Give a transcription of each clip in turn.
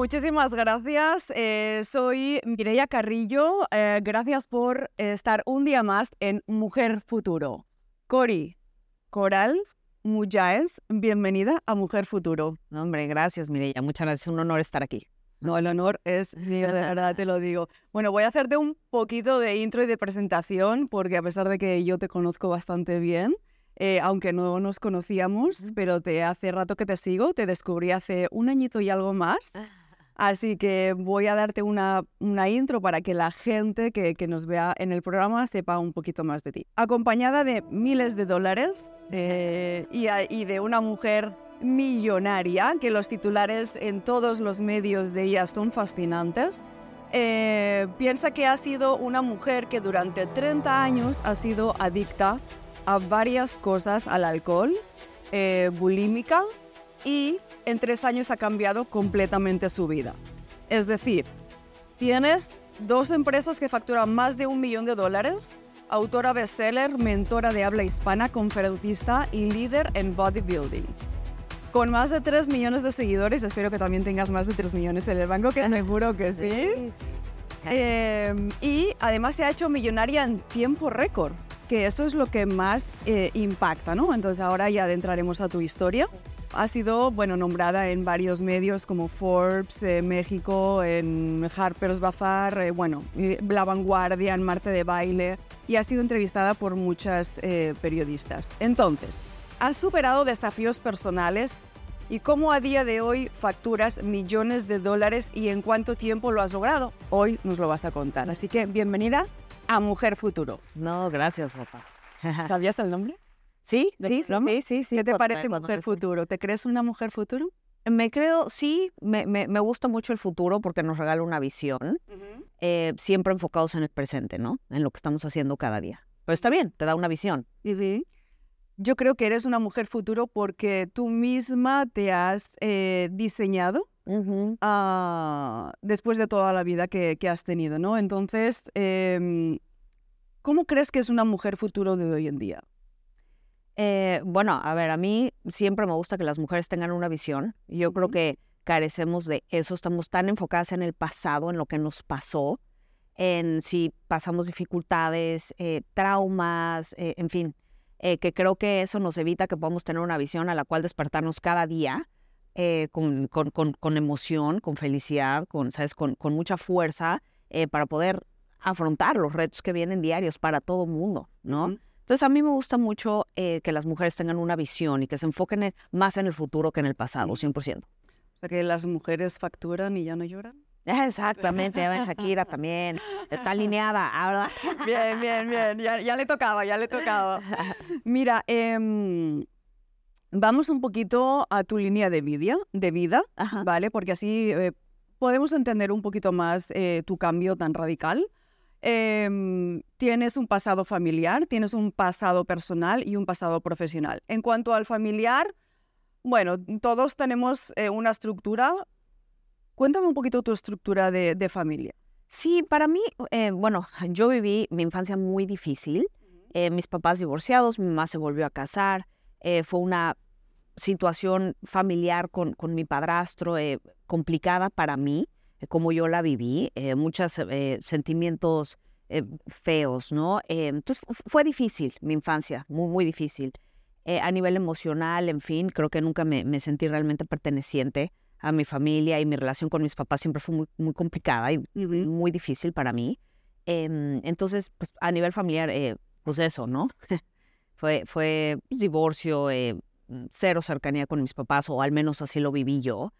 Muchísimas gracias. Eh, soy Mireia Carrillo. Eh, gracias por estar un día más en Mujer Futuro. Cori, Coral, Mujáez, bienvenida a Mujer Futuro. hombre, gracias Mireia. Muchas gracias. Es un honor estar aquí. No, el honor es mío, de verdad te lo digo. Bueno, voy a hacerte un poquito de intro y de presentación, porque a pesar de que yo te conozco bastante bien, eh, aunque no nos conocíamos, pero te hace rato que te sigo, te descubrí hace un añito y algo más. Así que voy a darte una, una intro para que la gente que, que, nos vea en el programa sepa un poquito más de ti. Acompañada de miles de dólares eh, y, y de una mujer millonaria, que los titulares en todos los medios de ella son fascinantes. Eh, piensa que ha sido una mujer que durante 30 años ha sido adicta a varias cosas, al alcohol, eh, bulímica y en tres años ha cambiado completamente su vida. Es decir, tienes dos empresas que facturan más de un millón de dólares, autora bestseller, mentora de habla hispana, conferencista y líder en bodybuilding. Con más de 3 millones de seguidores, espero que también tengas más de 3 millones en el banco, que seguro que sí. Em, y además se ha hecho millonaria en tiempo récord, que eso es lo que más eh, impacta, ¿no? Entonces ahora ya adentraremos a tu historia. Ha sido, bueno, nombrada en varios medios como Forbes, eh, México, en Harper's Bazaar, eh, bueno, La Vanguardia, en Marte de Baile, y ha sido entrevistada por muchas periodistas. Entonces, ¿Has superado desafíos personales? ¿Y cómo a día de hoy facturas millones de dólares y en cuánto tiempo lo has logrado? Hoy nos lo vas a contar. Así que bienvenida a Mujer Futuro. No, gracias, papá. ¿Sabías el nombre? Sí, sí, sí, sí, ¿Qué te parece Mujer Futuro? ¿Te crees una mujer futuro? Me creo, sí, me, me, gusta mucho el futuro porque nos regala una visión, eh, siempre enfocados en el presente, ¿no? En lo que estamos haciendo cada día. Pero está bien, te da una visión. Yo creo que eres una mujer futuro porque tú misma te has eh, diseñado ah, después de toda la vida que, has tenido, ¿no? Entonces, em, ¿cómo crees que es una mujer futuro de hoy en día? Eh, bueno, a ver, a mí siempre me gusta que las mujeres tengan una visión. Yo creo que carecemos de eso, estamos tan enfocadas en el pasado, en lo que nos pasó, en si pasamos dificultades, eh, traumas, en fin eh, que creo que eso nos evita que podamos tener una visión a la cual despertarnos cada día eh, con, con, con, emoción, con felicidad, con, ¿sabes? con, mucha fuerza eh, para poder afrontar los retos que vienen diarios para todo mundo, ¿no? Entonces a mí me gusta mucho que las mujeres tengan una visión y que se enfoquen más en el futuro que en el pasado, 100%. O sea, que las mujeres facturan y ya no lloran. Exactamente, ya Shakira también. Está alineada, ¿verdad? Bien, bien, bien. Ya, le tocaba, ya le tocaba. Mira, em, vamos un poquito a tu línea de vida, de vida ¿vale? Porque así eh, podemos entender un poquito más eh, tu cambio tan radical. Em, tienes un pasado familiar, tienes un pasado personal y un pasado profesional. En cuanto al familiar, bueno, todos tenemos eh, una estructura Cuéntame un poquito tu estructura de, familia. Sí, para mí, eh, bueno, yo viví mi infancia muy difícil. Eh, mis papás divorciados, mi mamá se volvió a casar. Eh, fue una situación familiar con, con mi padrastro complicada para mí, como yo la viví. muchos sentimientos feos, ¿no? entonces fue difícil mi infancia, muy, muy difícil. a nivel emocional, en fin, creo que nunca me, me sentí realmente perteneciente a mi familia y mi relación con mis papás siempre fue muy, muy complicada y muy difícil para mí. Em, entonces, pues, a nivel familiar, eh, pues eso, ¿no? fue, fue divorcio, eh, cero cercanía con mis papás, o al menos así lo viví yo.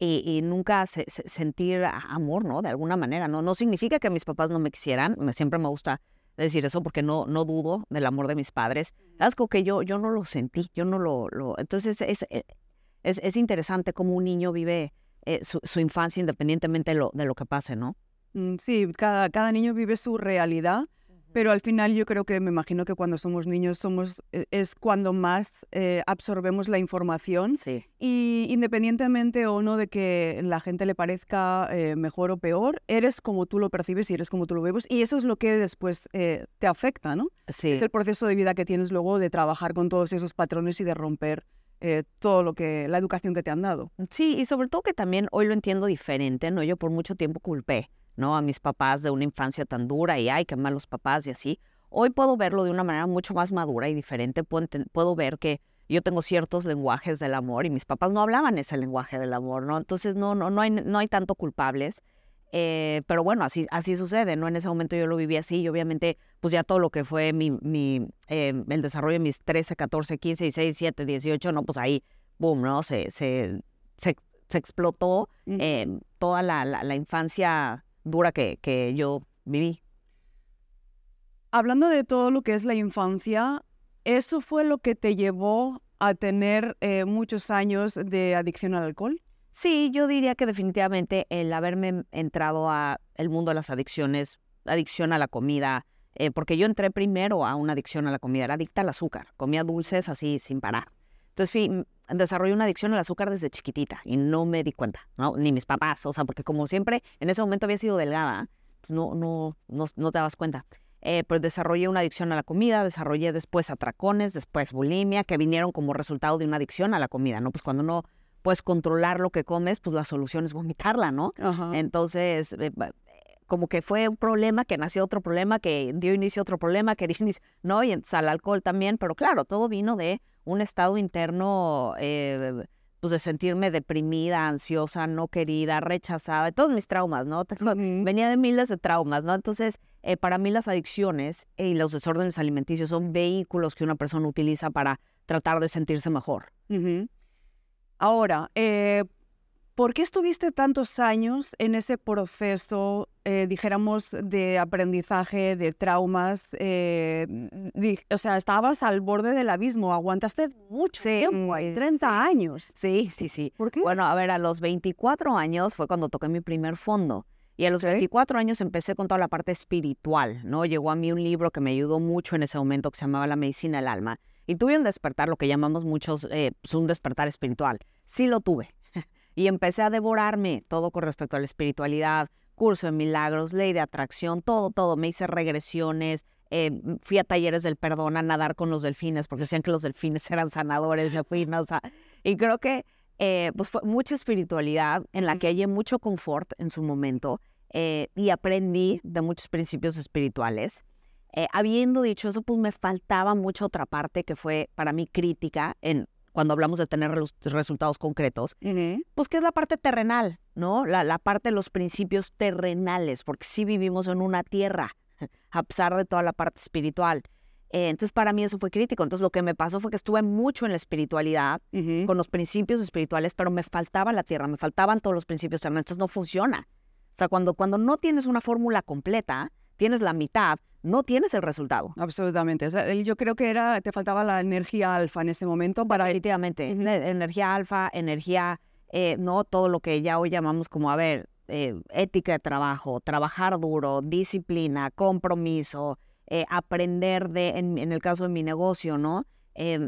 Y, nunca sentir amor, ¿no? De alguna manera, ¿no? No significa que mis papás no me quisieran, me, siempre me gusta decir eso porque no, no dudo del amor de mis padres. Es como que yo, yo no lo sentí, yo no lo... lo entonces, es, eh, es, interesante cómo un niño vive eh, su, infancia independientemente de lo, de lo que pase, ¿no? Mm, sí, cada, cada niño vive su realidad, pero al final yo creo que me imagino que cuando somos niños somos, e, es cuando más eh, absorbemos la información. Sí. Y independientemente o no de que la gente le parezca eh, mejor o peor, eres como tú lo percibes y eres como tú lo ves. Y eso es lo que después te afecta, ¿no? Sí. Es el proceso de vida que tienes luego de trabajar con todos esos patrones y de romper eh, todo lo que, la educación que te han dado. Sí, y sobre todo que también hoy lo entiendo diferente, ¿no? Yo por mucho tiempo culpé, ¿no? A mis papás de una infancia tan dura y, ay, qué malos papás y así. Hoy puedo verlo de una manera mucho más madura y diferente. Puedo, puedo ver que yo tengo ciertos lenguajes del amor y mis papás no hablaban ese lenguaje del amor, ¿no? Entonces no, no, no, hay, no hay tanto culpables. Eh, pero bueno, así, así sucede, ¿no? En ese momento yo lo viví así y obviamente pues ya todo lo que fue mi, mi eh, el desarrollo de mis 13, 14, 15, 16, 17, 18, no, pues ahí, boom, ¿no? Se, se, se, explotó eh, toda la, la, la, infancia dura que, que yo viví. Hablando de todo lo que es la infancia, ¿eso fue lo que te llevó a tener muchos años de adicción al alcohol? Sí, yo diría que definitivamente el haberme entrado a el mundo de las adicciones, adicción a la comida, eh, porque yo entré primero a una adicción a la comida, era adicta al azúcar, comía dulces así sin parar. Entonces sí, desarrollé una adicción al azúcar desde chiquitita y no me di cuenta, ¿no? ni mis papás, o sea, porque como siempre en ese momento había sido delgada, pues no, no, no, no te dabas cuenta. Eh, pues desarrollé una adicción a la comida, desarrollé después atracones, después bulimia, que vinieron como resultado de una adicción a la comida, ¿no? Pues cuando uno puedes controlar lo que comes, pues la solución es vomitarla, ¿no? Entonces, eh, como que fue un problema, que nació otro problema, que dio inicio a otro problema, que dio inicio, ¿no? Y entonces, al alcohol también, pero claro, todo vino de un estado interno, eh, pues de sentirme deprimida, ansiosa, no querida, rechazada, todos mis traumas, ¿no? Venía de miles de traumas, ¿no? Entonces, eh, para mí las adicciones y los desórdenes alimenticios son vehículos que una persona utiliza para tratar de sentirse mejor. Ahora, eh, ¿por qué estuviste tantos años en ese proceso, eh, dijéramos, de aprendizaje, de traumas? Eh, o sea, estabas al borde del abismo, aguantaste mucho tiempo, 30 años. Sí, sí, sí. ¿Por qué? Bueno, a ver, a los 24 años fue cuando toqué mi primer fondo. Y a los 24 años empecé con toda la parte espiritual, ¿no? Llegó a mí un libro que me ayudó mucho en ese momento que se llamaba La Medicina del Alma. Y tuve un despertar, lo que llamamos muchos, eh, pues un despertar espiritual. Sí lo tuve. Y empecé a devorarme todo con respecto a la espiritualidad, curso de milagros, ley de atracción, todo, todo. Me hice regresiones, eh, fui a talleres del perdón, a nadar con los delfines, porque decían que los delfines eran sanadores, me fui, ¿no? O sea, y creo que eh, pues fue mucha espiritualidad en la que hallé mucho confort en su momento y aprendí de muchos principios espirituales. Eh, habiendo dicho eso, pues me faltaba mucha otra parte que fue para mí crítica en cuando hablamos de tener resultados concretos, pues que es la parte terrenal, ¿no? La, la, parte de los principios terrenales, porque sí vivimos en una tierra, a pesar de toda la parte espiritual. Eh, entonces, para mí eso fue crítico. Entonces, lo que me pasó fue que estuve mucho en la espiritualidad, con los principios espirituales, pero me faltaba la tierra, me faltaban todos los principios terrenales. Entonces, no funciona. O sea, cuando, cuando no tienes una fórmula completa, tienes la mitad, no tienes el resultado. Absolutamente. yo creo que era, te faltaba la energía alfa en ese momento para... Definitivamente. Energía alfa, energía, eh, no todo lo que ya hoy llamamos como, a ver, eh, ética de trabajo, trabajar duro, disciplina, compromiso, eh, aprender de, en, el caso de mi negocio, ¿no?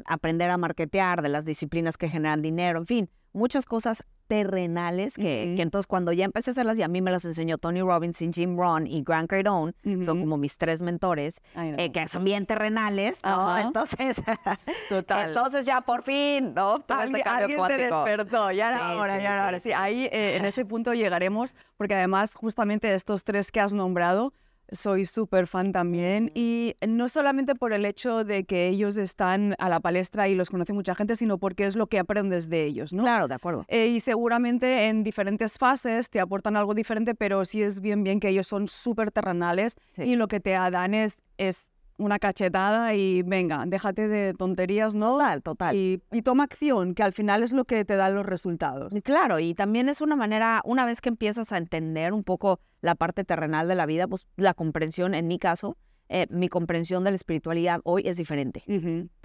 Aprender a marketear, de las disciplinas que generan dinero, en fin, muchas cosas terrenales que, que, entonces cuando ya empecé a hacerlas y a mí me las enseñó Tony Robbins, Jim Rohn y Grant Cardone, son como mis tres mentores, eh, que son bien terrenales, ¿no? Entonces, Total. entonces ya por fin, ¿no? alguien, alguien te despertó, ya era hora, ya era hora. Sí, ahí eh, en ese punto llegaremos, porque además justamente estos tres que has nombrado, soy súper fan también y no solamente por el hecho de que ellos están a la palestra y los conoce mucha gente, sino porque es lo que aprendes de ellos, ¿no? Claro, de acuerdo. Eh, y seguramente en diferentes fases te aportan algo diferente, pero sí es bien, bien que ellos son súper terrenales y lo que te dan es, es una cachetada y venga, déjate de tonterías, ¿no? Total, total. Y, toma acción, que al final es lo que te da los resultados. Claro, y también es una manera, una vez que empiezas a entender un poco la parte terrenal de la vida, pues la comprensión, en mi caso, eh, mi comprensión de la espiritualidad hoy es diferente.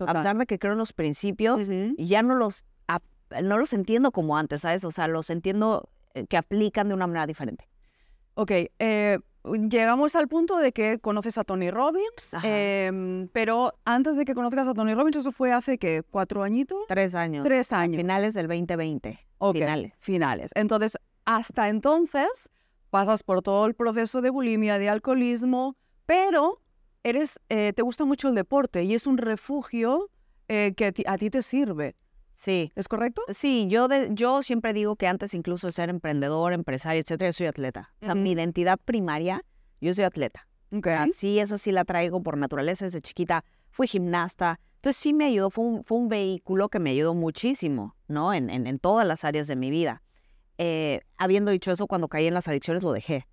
a pesar de que creo en los principios, ya no los, no los entiendo como antes, ¿sabes? O sea, los entiendo eh, que aplican de una manera diferente. Ok, eh, llegamos al punto de que conoces a Tony Robbins, em, pero antes de que conozcas a Tony Robbins, eso fue hace que cuatro añitos. Tres años. Tres años. Finales del 2020. Ok, finales. Finales. Entonces, hasta entonces pasas por todo el proceso de bulimia, de alcoholismo, pero eres, eh, te gusta mucho el deporte y es un refugio eh, que a ti te sirve. Sí. ¿Es correcto? Sí, yo, de, yo siempre digo que antes incluso de ser emprendedor, empresario, etcétera, yo soy atleta. O sea, mi identidad primaria, yo soy atleta. Ok. Sí, eso sí la traigo por naturaleza desde chiquita. Fui gimnasta. Entonces sí me ayudó, fue un, fue un vehículo que me ayudó muchísimo, ¿no? En, en, en todas las áreas de mi vida. Eh, habiendo dicho eso, cuando caí en las adicciones lo dejé,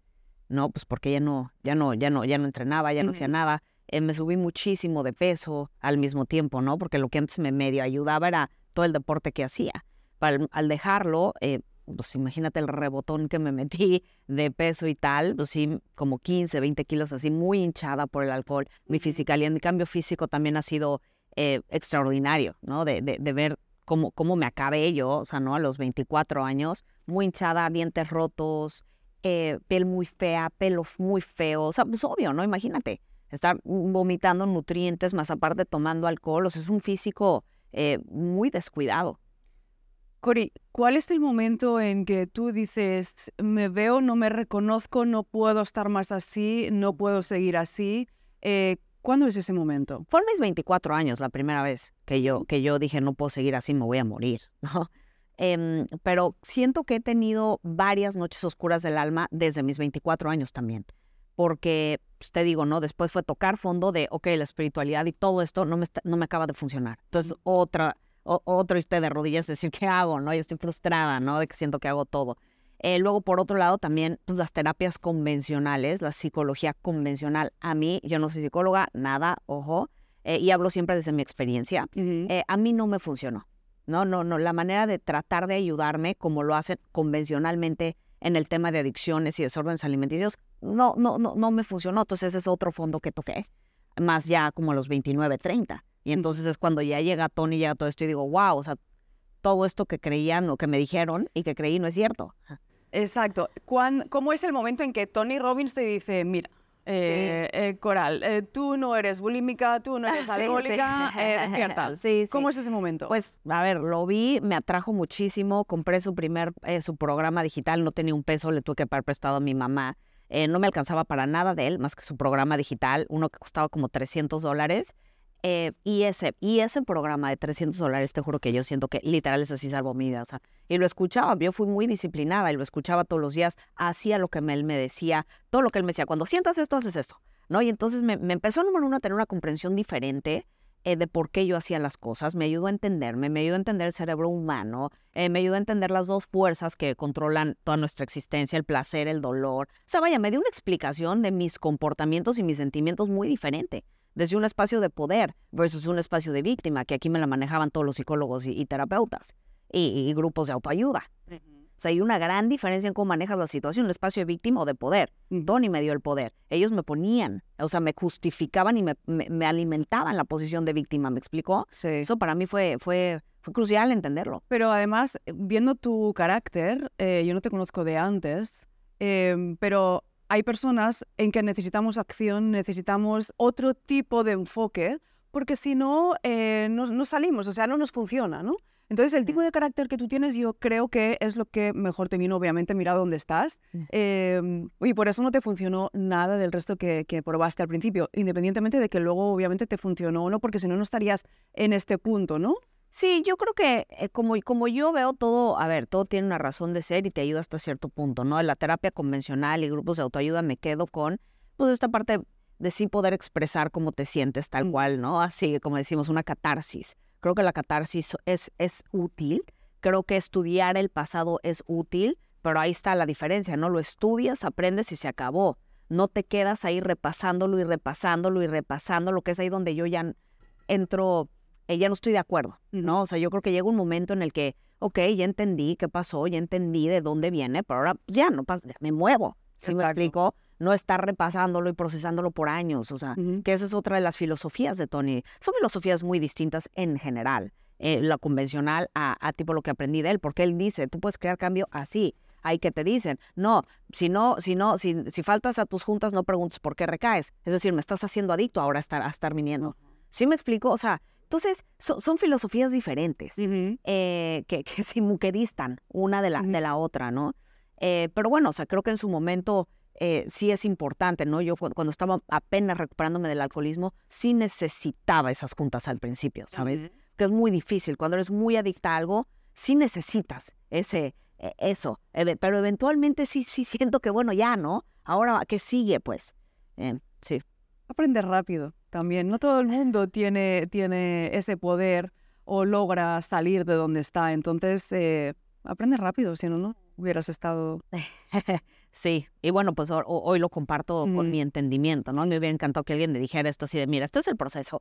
¿no? Pues porque ya no, ya no, ya no, ya no entrenaba, ya no hacía nada. Eh, me subí muchísimo de peso al mismo tiempo, ¿no? Porque lo que antes me medio ayudaba era todo el deporte que hacía. Al, al dejarlo, eh, pues imagínate el rebotón que me metí de peso y tal, pues sí, como 15, 20 kilos así, muy hinchada por el alcohol. Mi fisicalidad, mi cambio físico también ha sido eh, extraordinario, ¿no? De, de, de ver cómo, cómo me acabé yo, o sea, ¿no? A los 24 años, muy hinchada, dientes rotos, eh, piel muy fea, pelo muy feo, o sea, pues obvio, ¿no? Imagínate, estar vomitando nutrientes, más aparte tomando alcohol, o sea, es un físico eh, muy descuidado. Cori, ¿cuál es el momento en que tú dices, me veo, no me reconozco, no puedo estar más así, no puedo seguir así? Eh, ¿Cuándo es ese momento? Fueron mis 24 años la primera vez que yo, que yo dije, no puedo seguir así, me voy a morir, ¿no? Em, pero siento que he tenido varias noches oscuras del alma desde mis 24 años también. Porque, pues, te digo, ¿no? Después fue tocar fondo de, ok, la espiritualidad y todo esto no me, está- no me acaba de funcionar. Entonces, otra, o- otro irte de rodillas, decir, ¿qué hago? ¿No? Yo estoy frustrada, ¿no? De que siento que hago todo. Eh, luego, por otro lado, también pues, las terapias convencionales, la psicología convencional. A mí, yo no soy psicóloga, nada, ojo, eh, y hablo siempre desde mi experiencia. Eh, a mí no me funcionó. No, no, no. La manera de tratar de ayudarme, como lo hacen convencionalmente en el tema de adicciones y desórdenes alimenticios, no, no, no, no me funcionó. Entonces, ese es otro fondo que toqué, más ya como a los 29, 30. Y entonces es cuando ya llega Tony, llega todo esto y digo, wow, o sea, todo esto que creían o que me dijeron y que creí no es cierto. Exacto. ¿Cuán- ¿Cómo es el momento en que Tony Robbins te dice, mira, eh, eh, Coral, eh, tú no eres bulímica, tú no eres Sí, sí. alcohólica, eh, despierta? Sí, sí. ¿Cómo es ese momento? Pues, a ver, lo vi, me atrajo muchísimo, compré su primer, eh, su programa digital, no tenía un peso, le tuve que pagar prestado a mi mamá. Eh, no me alcanzaba para nada de él, más que su programa digital, uno que costaba como 300 dólares. Eh, y, ese, y ese programa de 300 dólares, te juro que yo siento que literal es así salvo mi vida. y lo escuchaba, yo fui muy disciplinada y lo escuchaba todos los días, hacía lo que él me decía, todo lo que él me decía, cuando sientas esto, haces esto. ¿no? Y entonces me, me empezó, número uno, a tener una comprensión diferente eh, de por qué yo hacía las cosas, me ayudó a entenderme, me ayudó a entender el cerebro humano, eh, me ayudó a entender las dos fuerzas que controlan toda nuestra existencia, el placer, el dolor. O sea, vaya, me dio una explicación de mis comportamientos y mis sentimientos muy diferente, desde un espacio de poder versus un espacio de víctima, que aquí me la manejaban todos los psicólogos y, terapeutas y grupos de autoayuda. Sea, hay una gran diferencia en cómo manejas la situación, el espacio de víctima o de poder. Tony me dio el poder. Ellos me ponían, o sea, me justificaban y me, me- me alimentaban la posición de víctima, ¿me explicó? Sí. Eso para mí fue, fue, fue crucial entenderlo. Pero además, eh, viendo tu carácter, eh, yo no te conozco de antes, em, pero hay personas en que necesitamos acción, necesitamos otro tipo de enfoque, porque si no, eh, no, no salimos, o sea, no nos funciona, ¿no? Entonces, el tipo de carácter que tú tienes, yo creo que es lo que mejor te vino, obviamente, mira dónde estás. Em, y por eso no te funcionó nada del resto que, que probaste al principio, independientemente de que luego, obviamente, te funcionó o no, porque si no, no estarías en este punto, ¿no? Sí, yo creo que eh, como, como yo veo todo, a ver, todo tiene una razón de ser y te ayuda hasta cierto punto, ¿no? En la terapia convencional y grupos de autoayuda me quedo con, pues, esta parte de sí poder expresar cómo te sientes tal Mm. cual, ¿no? Así, como decimos, una catarsis. Creo que la catarsis es, es útil, creo que estudiar el pasado es útil, pero ahí está la diferencia, ¿no? Lo estudias, aprendes y se acabó. No te quedas ahí repasándolo y repasándolo y repasando, que es ahí donde yo ya entro, eh, ya no estoy de acuerdo, ¿no? O sea, yo creo que llega un momento en el que, ok, ya entendí qué pasó, ya entendí de dónde viene, pero ahora ya no pasa, ya me muevo. ¿Sí me explico? No estar repasándolo y procesándolo por años, o sea, que esa es otra de las filosofías de Tony. Son filosofías muy distintas en general. eh, la convencional a, a tipo lo que aprendí de él, porque él dice, tú puedes crear cambio así. Hay que te dicen, no, si no, si no, si, si faltas a tus juntas, no preguntes por qué recaes. Es decir, me estás haciendo adicto ahora a estar, a estar viniendo. ¿Sí me explico? O sea, entonces son, son filosofías diferentes eh, que, que se muqueristan una de la, de la otra, ¿no? Eh, pero bueno, o sea, creo que en su momento eh, sí es importante, ¿no? Yo cu- cuando estaba apenas recuperándome del alcoholismo, sí necesitaba esas juntas al principio, ¿sabes? Ujú. que es muy difícil. Cuando eres muy adicta a algo, sí necesitas ese, e, eso. Pero eventualmente sí, sí siento que, bueno, ya, ¿no? Ahora, ¿qué sigue, pues? Eh, sí. Aprender rápido también. No todo el mundo tiene, tiene ese poder o logra salir de donde está. Entonces, eh, aprende rápido, si no, no hubieras estado... Sí, y bueno, pues hoy, lo comparto con mi entendimiento, ¿no? Me hubiera encantado que alguien me dijera esto así de, mira, este es el proceso.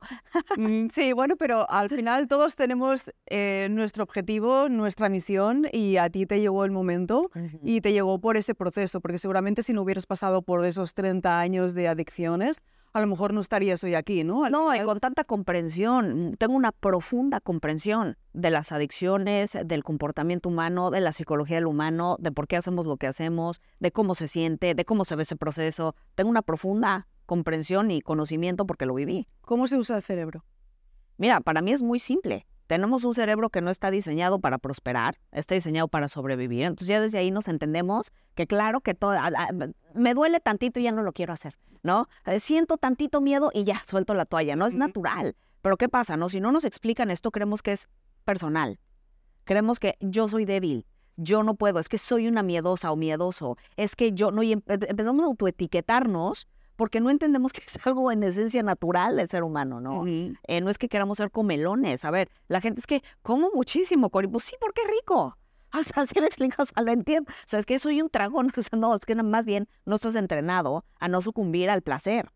Mm, sí, bueno, pero al final todos tenemos eh, nuestro objetivo, nuestra misión y a ti te llegó el momento y te llegó por ese proceso, porque seguramente si no hubieras pasado por esos 30 años de adicciones, a lo mejor no estarías hoy aquí, ¿no? no, y con tanta comprensión, tengo una profunda comprensión de las adicciones, del comportamiento humano, de la psicología del humano, de por qué hacemos lo que hacemos, de cómo se siente, de cómo se ve ese proceso. Tengo una profunda comprensión y conocimiento porque lo viví. ¿Cómo se usa el cerebro? Mira, para mí es muy simple. Tenemos un cerebro que no está diseñado para prosperar, está diseñado para sobrevivir. Entonces ya desde ahí nos entendemos que claro que todo, me duele tantito y ya no lo quiero hacer. ¿no? Eh, siento tantito miedo y ya suelto la toalla, ¿no? Es natural. Pero ¿qué pasa, no? Si no nos explican esto, creemos que es personal. Creemos que yo soy débil, yo no puedo, es que soy una miedosa o miedoso, es que yo no... Y em, empezamos a autoetiquetarnos porque no entendemos que es algo en esencia natural del ser humano, ¿no? Eh, no es que queramos ser comelones. A ver, la gente es que como muchísimo, Cori. Pues sí, porque es rico. O sea, si me explicas, o sea, lo entiendo. O sea, es que soy un dragón. O sea, no, es que más bien no estás entrenado a no sucumbir al placer.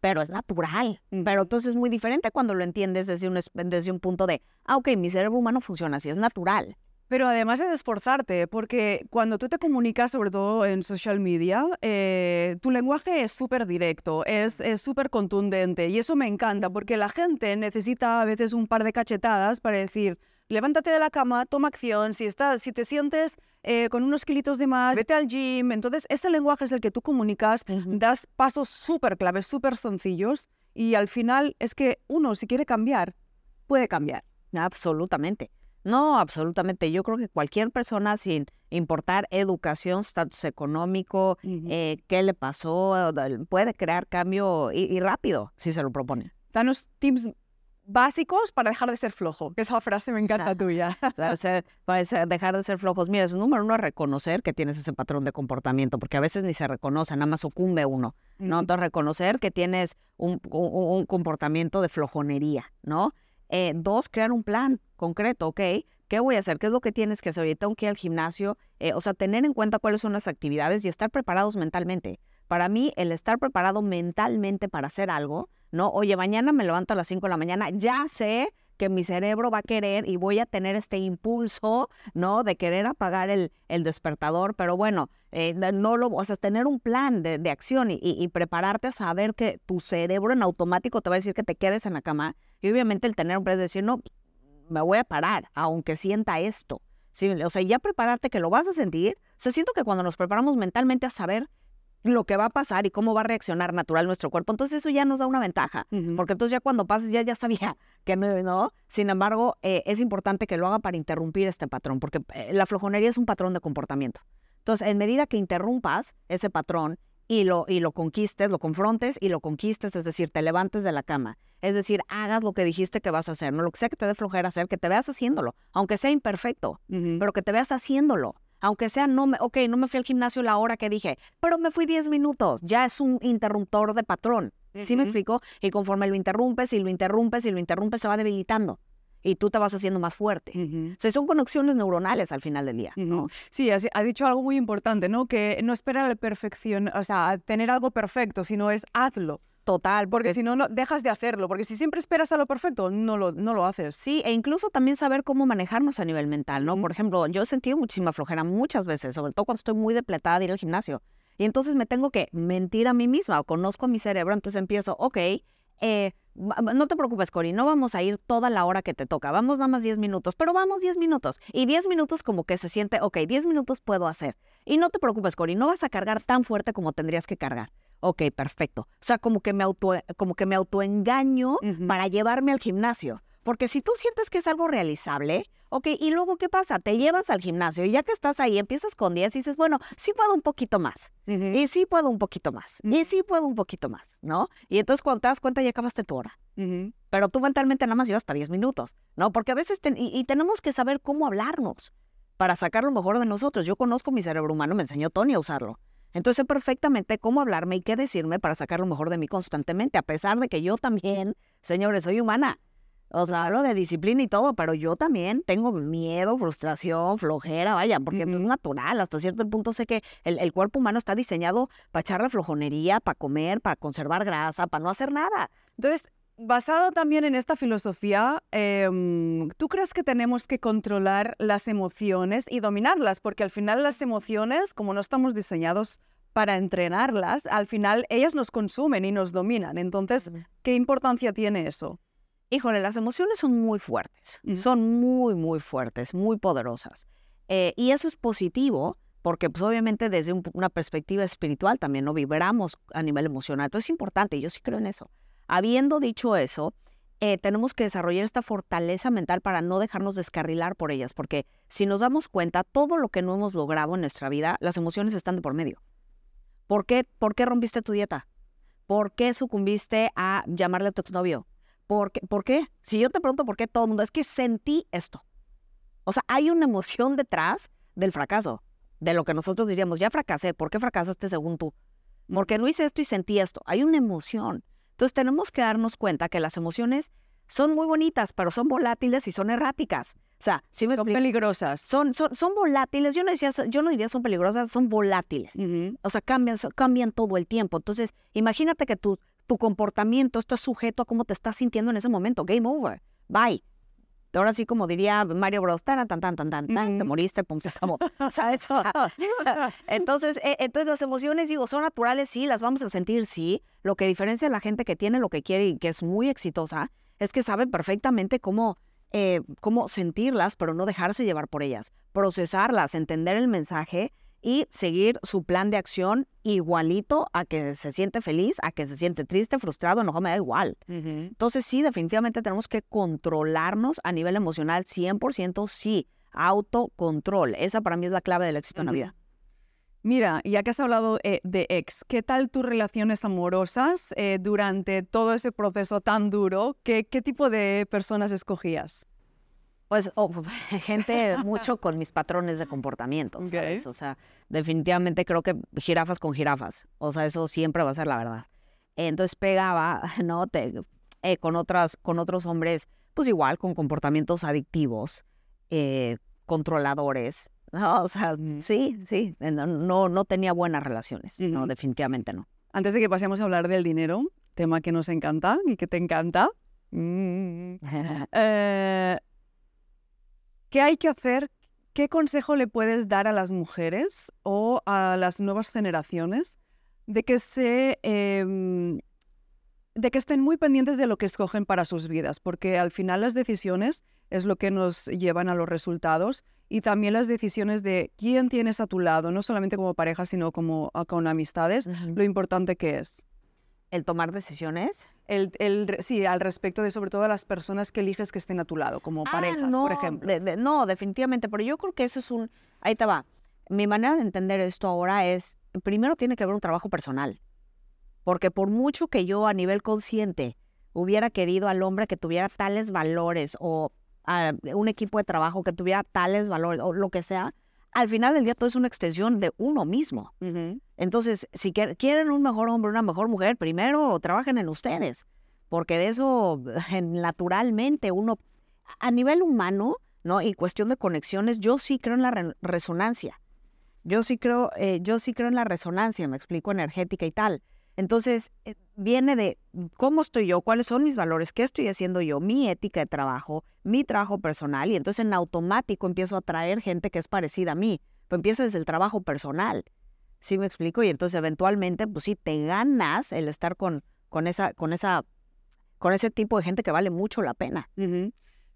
Pero es natural. Pero entonces es muy diferente cuando lo entiendes desde un, desde un punto de, ah, ok, mi cerebro humano funciona así, es natural. Pero además es esforzarte, porque cuando tú te comunicas, sobre todo en social media, eh, tu lenguaje es súper directo, es súper contundente y eso me encanta, porque la gente necesita a veces un par de cachetadas para decir, levántate de la cama, toma acción, si, estás, si te sientes eh, con unos kilitos de más, vete al gym. Entonces, ese lenguaje es el que tú comunicas, das pasos súper claves, súper sencillos y al final es que uno, si quiere cambiar, puede cambiar. Absolutamente. No, absolutamente. Yo creo que cualquier persona sin importar educación, estatus económico, eh, qué le pasó, puede crear cambio y, y rápido si se lo propone. Danos tips básicos para dejar de ser flojo. Esa frase me encanta tuya. para dejar de ser flojos. Mira, es número uno reconocer que tienes ese patrón de comportamiento, porque a veces ni se reconoce, nada más sucumbe uno, ¿no? Entonces, reconocer que tienes un, comportamiento de flojonería, ¿no? Eh, dos, crear un plan concreto, ¿ok? ¿Qué voy a hacer? ¿Qué es lo que tienes que hacer? Oye, tengo que ir al gimnasio. Eh, o sea, tener en cuenta cuáles son las actividades y estar preparados mentalmente. Para mí, el estar preparado mentalmente para hacer algo ¿no? Oye, mañana me levanto a las 5 de la mañana, ya sé que mi cerebro va a querer y voy a tener este impulso, ¿no? De querer apagar el, el despertador, pero bueno, eh, no lo, o sea, tener un plan de, de acción y, y, prepararte a saber que tu cerebro en automático te va a decir que te quedes en la cama y obviamente el tener un plan de decir, no, me voy a parar, aunque sienta esto. Sí, o sea, ya prepararte que lo vas a sentir. O sea, siento que cuando nos preparamos mentalmente a saber lo que va a pasar y cómo va a reaccionar natural nuestro cuerpo. Entonces eso ya nos da una ventaja, porque entonces ya cuando pases ya, ya sabía que no, ¿no? Sin embargo, eh, es importante que lo haga para interrumpir este patrón, porque eh, la flojonería es un patrón de comportamiento. Entonces, en medida que interrumpas ese patrón y lo, y lo conquistes, lo confrontes y lo conquistes, es decir, te levantes de la cama, es decir, hagas lo que dijiste que vas a hacer, no lo que sea que te dé flojera hacer, que te veas haciéndolo, aunque sea imperfecto, pero que te veas haciéndolo. Aunque sea, no me, ok, no me fui al gimnasio la hora que dije, pero me fui 10 minutos, ya es un interruptor de patrón. ¿Sí me explico? Y conforme lo interrumpes y lo interrumpes y lo interrumpes, se va debilitando y tú te vas haciendo más fuerte. O sea, son conexiones neuronales al final del día. ¿no? Sí, ha dicho algo muy importante, ¿no? Que no espera la perfección, o sea, tener algo perfecto, sino es hazlo. Total. Porque si no, no, dejas de hacerlo. Porque si siempre esperas a lo perfecto, no lo, no lo haces. Sí, e incluso también saber cómo manejarnos a nivel mental, ¿no? Por ejemplo, yo he sentido muchísima flojera muchas veces, sobre todo cuando estoy muy depletada de ir al gimnasio. Y entonces me tengo que mentir a mí misma o conozco a mi cerebro, entonces empiezo, ok, eh, no te preocupes, Cori, no vamos a ir toda la hora que te toca, vamos nada más 10 minutos, pero vamos 10 minutos. Y 10 minutos como que se siente, ok, 10 minutos puedo hacer. Y no te preocupes, Cori, no vas a cargar tan fuerte como tendrías que cargar. Ok, perfecto. O sea, como que me, auto, como que me autoengaño para llevarme al gimnasio. Porque si tú sientes que es algo realizable, Ok, y luego, ¿qué pasa? Te llevas al gimnasio y ya que estás ahí, empiezas con 10 y dices, bueno, sí puedo un poquito más. Y sí puedo un poquito más. Y sí puedo un poquito más, ¿no? Y entonces cuando te das cuenta ya acabaste tu hora. Pero tú mentalmente nada más llevas para 10 minutos, ¿no? Porque a veces, y, tenemos que saber cómo hablarnos para sacar lo mejor de nosotros. Yo conozco mi cerebro humano, me enseñó Tony a usarlo. Entonces sé perfectamente cómo hablarme y qué decirme para sacar lo mejor de mí constantemente, a pesar de que yo también, señores, soy humana. O sea, hablo de disciplina y todo, pero yo también tengo miedo, frustración, flojera, vaya, porque es natural. Hasta cierto punto sé que el, cuerpo humano está diseñado para echarle flojonería, para comer, para conservar grasa, para no hacer nada. Entonces, basado también en esta filosofía, em, ¿tú crees que tenemos que controlar las emociones y dominarlas? Porque al final las emociones, como no estamos diseñados para entrenarlas, al final ellas nos consumen y nos dominan. Entonces, ¿qué importancia tiene eso? Híjole, las emociones son muy fuertes, son muy, muy fuertes, muy poderosas. Eh, y eso es positivo porque pues obviamente desde una perspectiva espiritual también no vibramos a nivel emocional. Entonces es importante, yo sí creo en eso. Habiendo dicho eso, eh, tenemos que desarrollar esta fortaleza mental para no dejarnos descarrilar por ellas, porque si nos damos cuenta, todo lo que no hemos logrado en nuestra vida, las emociones están de por medio. ¿Por qué, ¿Por qué rompiste tu dieta? ¿Por qué sucumbiste a llamarle a tu exnovio? ¿Por qué? ¿Por qué? Si yo te pregunto por qué todo el mundo, es que sentí esto. O sea, hay una emoción detrás del fracaso, de lo que nosotros diríamos, ya fracasé, ¿por qué fracasaste según tú? Porque no hice esto y sentí esto. Hay una emoción. Entonces tenemos que darnos cuenta que las emociones son muy bonitas, pero son volátiles y son erráticas. O sea, si me son peligrosas. Son, son, son volátiles. Yo no, decía, yo no diría son peligrosas, son volátiles. O sea, cambian, cambian todo el tiempo. Entonces, imagínate que tú tu comportamiento está sujeto a cómo te estás sintiendo en ese momento. Game over. Bye. Ahora sí, como diría Mario Bros, tan, tan, tan, tan, tan, te moriste, pum, se acabó. ¿Sabes? entonces, eh, entonces, las emociones, digo, son naturales, sí, las vamos a sentir, sí. Lo que diferencia a la gente que tiene lo que quiere y que es muy exitosa es que sabe perfectamente cómo, eh, cómo sentirlas, pero no dejarse llevar por ellas. Procesarlas, entender el mensaje y seguir su plan de acción igualito a que se siente feliz, a que se siente triste, frustrado, no me da igual. Entonces sí, definitivamente tenemos que controlarnos a nivel emocional 100%, sí, autocontrol. Esa para mí es la clave del éxito en la vida. Mira, ya que has hablado eh, de ex, ¿qué tal tus relaciones amorosas eh, durante todo ese proceso tan duro? ¿Qué, ¿Qué tipo de personas escogías? Pues oh, gente mucho con mis patrones de comportamiento, O sea, definitivamente creo que jirafas con jirafas. O sea, eso siempre va a ser la verdad. Entonces pegaba, ¿no? Te, eh, con, otras, con otros hombres, pues igual, con comportamientos adictivos, eh, controladores. O sea, sí, sí, no, no tenía buenas relaciones, no, definitivamente no. Antes de que pasemos a hablar del dinero, tema que nos encanta y que te encanta, mm, eh, ¿Qué hay que hacer? ¿Qué consejo le puedes dar a las mujeres o a las nuevas generaciones de que se em, de que estén muy pendientes de lo que escogen para sus vidas, porque al final las decisiones es lo que nos llevan a los resultados y también las decisiones de quién tienes a tu lado, no solamente como pareja, sino como con amistades, lo importante que es. El tomar decisiones. El, el, sí, al respecto de sobre todo a las personas que eliges que estén a tu lado, como ah, parejas, por ejemplo. no, definitivamente, pero yo creo que eso es un... Ahí te va. Mi manera de entender esto ahora es, primero tiene que haber un trabajo personal, porque por mucho que yo a nivel consciente hubiera querido al hombre que tuviera tales valores o a un equipo de trabajo que tuviera tales valores o lo que sea, al final del día todo es una extensión de uno mismo. Entonces, si quieren un mejor hombre, una mejor mujer, primero trabajen en ustedes, porque de eso naturalmente uno, a nivel humano, ¿no? Y cuestión de conexiones, yo sí creo en la resonancia. Yo sí creo, eh, yo sí creo en la resonancia, me explico, energética y tal. Entonces, eh, viene de cómo estoy yo, cuáles son mis valores, qué estoy haciendo yo, mi ética de trabajo, mi trabajo personal, y entonces en automático empiezo a atraer gente que es parecida a mí. Pues empieza desde el trabajo personal. ¿Sí me explico? Y entonces eventualmente, pues sí, te ganas el estar con, con, esa, con, esa, con ese tipo de gente que vale mucho la pena.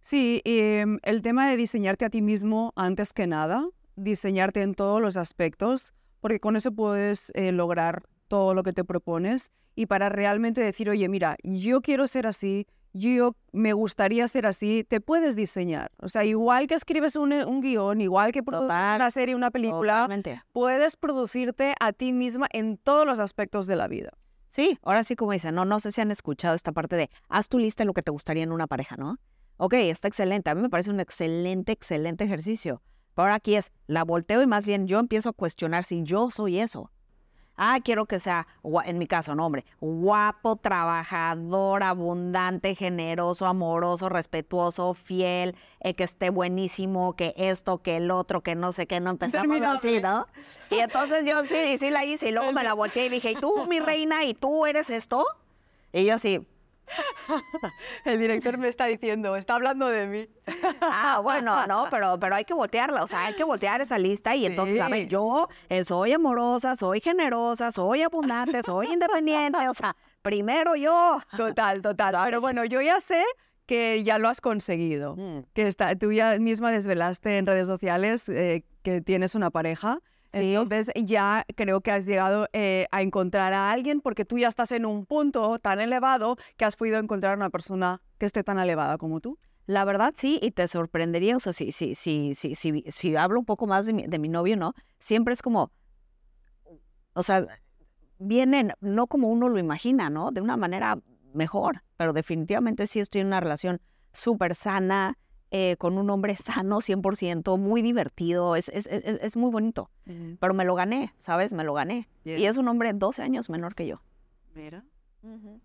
Sí, em, el tema de diseñarte a ti mismo antes que nada, diseñarte en todos los aspectos, porque con eso puedes eh, lograr todo lo que te propones y para realmente decir, oye, mira, yo quiero ser así, yo me gustaría ser así, te puedes diseñar. O sea, igual que escribes un, un guion, igual que produces Total, una serie, una película, Totalmente. puedes producirte a ti misma en todos los aspectos de la vida. Sí, ahora sí como dicen, no, no sé si han escuchado esta parte de haz tu lista de lo que te gustaría en una pareja, ¿no? Ok, está excelente, a mí me parece un excelente, excelente ejercicio. Pero ahora aquí es, la volteo y más bien yo empiezo a cuestionar si yo soy eso. Ah, quiero que sea, en mi caso, no, hombre, guapo, trabajador, abundante, generoso, amoroso, respetuoso, fiel, eh, que esté buenísimo, que esto, que el otro, que no sé qué, no empezamos así. ¿no? Y entonces yo sí, sí la hice y luego me la volteé y dije, ¿y tú, mi reina, y tú eres esto? Y yo así, El director me está diciendo, está hablando de mí. ah, bueno, no, pero, pero hay que voltearla, o sea, hay que voltear esa lista y entonces, a ver, Sí. yo eh, soy amorosa, soy generosa, soy abundante, soy independiente, o sea, primero yo. Total, total. ¿Sabes? Pero bueno, yo ya sé que ya lo has conseguido. Mm. Que está, tú ya misma desvelaste en redes sociales eh, que tienes una pareja. Sí. Entonces ya creo que has llegado eh, a encontrar a alguien porque tú ya estás en un punto tan elevado que has podido encontrar una persona que esté tan elevada como tú. La verdad sí, y te sorprendería, o sea, si, si, si, si, si, si hablo un poco más de mi, de mi novio, ¿no? Siempre es como, o sea, vienen, no como uno lo imagina, ¿no? De una manera mejor, pero definitivamente sí estoy en una relación súper sana, eh, con un hombre sano 100%, muy divertido, es, es, es, es muy bonito, pero me lo gané, ¿sabes? Me lo gané. Y Bien. es un hombre 12 años menor que yo. Mira.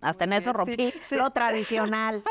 Hasta en eso bien, sí, rompí sí. lo tradicional.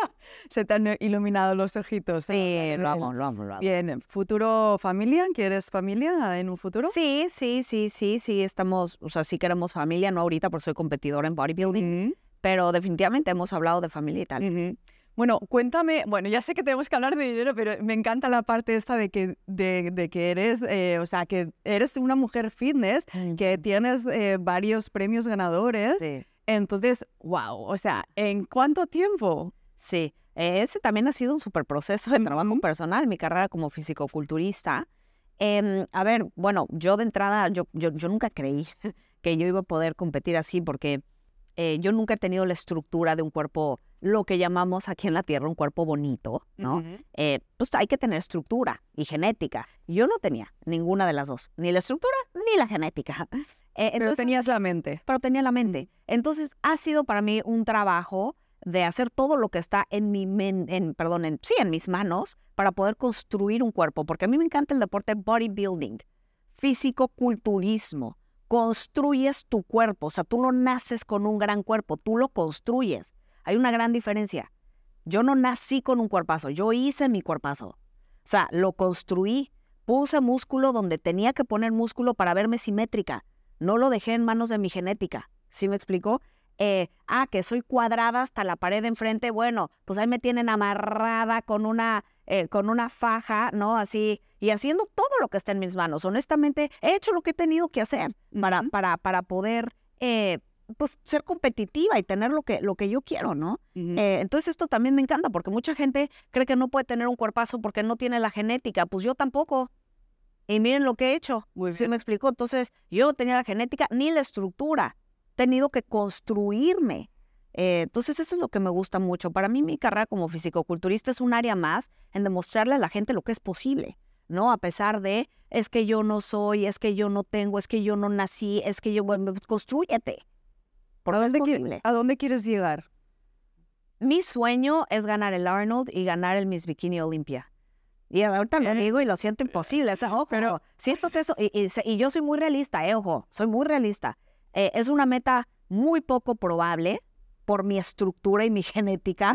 Se te han iluminado los ojitos. Sí, lo amo, lo amo, lo amo. Bien, futuro familia, ¿quieres familia en un futuro? Sí, sí, sí, sí, sí, estamos, o sea, sí queremos familia, no ahorita porque soy competidora en bodybuilding, Ujú, pero definitivamente hemos hablado de familia y tal. Bueno, cuéntame, bueno, ya sé que tenemos que hablar de dinero, pero me encanta la parte esta de que, de, de que eres, eh, o sea, que eres una mujer fitness, que tienes eh, varios premios ganadores. Sí, Entonces, wow, o sea, ¿en cuánto tiempo? sí. Eh, ese también ha sido un súper proceso de trabajo personal, mi carrera como fisicoculturista. Em, a ver, bueno, yo de entrada, yo, yo, yo nunca creí que yo iba a poder competir así porque eh, yo nunca he tenido la estructura de un cuerpo, lo que llamamos aquí en la Tierra un cuerpo bonito, ¿no? Eh, pues hay que tener estructura y genética. Yo no tenía ninguna de las dos, ni la estructura ni la genética. Eh, Pero entonces- tenías la mente. pero tenía la mente. Entonces ha sido para mí un trabajo de hacer todo lo que está en mi men- en, perdón, en, sí, en mis manos para poder construir un cuerpo, porque a mí me encanta el deporte bodybuilding, físico-culturismo. Construyes tu cuerpo, o sea, tú no naces con un gran cuerpo, tú lo construyes. Hay una gran diferencia. Yo no nací con un cuerpazo, yo hice mi cuerpazo. O sea, lo construí, puse músculo donde tenía que poner músculo para verme simétrica. No lo dejé en manos de mi genética. ¿Sí me explicó? Eh, ah, que soy cuadrada hasta la pared de enfrente. Bueno, pues ahí me tienen amarrada con una, eh, con una faja, ¿no? Así, y haciendo todo lo que está en mis manos. Honestamente, he hecho lo que he tenido que hacer para, para, para poder, eh, pues, ser competitiva y tener lo que, lo que yo quiero, ¿no? Eh, entonces esto también me encanta porque mucha gente cree que no puede tener un cuerpazo porque no tiene la genética. Pues yo tampoco. Y miren lo que he hecho. Muy ¿Sí me explicó? Entonces yo no tenía la genética ni la estructura. He tenido que construirme. Eh, entonces eso es lo que me gusta mucho. Para mí mi carrera como fisicoculturista es un área más en demostrarle a la gente lo que es posible. ¿No? A pesar de, es que yo no soy, es que yo no tengo, es que yo no nací, es que yo, bueno, pues, construyete. ¿A dónde. ¿A dónde quieres llegar? Mi sueño es ganar el Arnold y ganar el Miss Bikini Olympia. Y ahorita lo Eh, digo y lo siento imposible, o sea, ojo, pero- siento que eso, y, y se- y yo soy muy realista, eh, ojo, soy muy realista. Eh, es una meta muy poco probable por mi estructura y mi genética,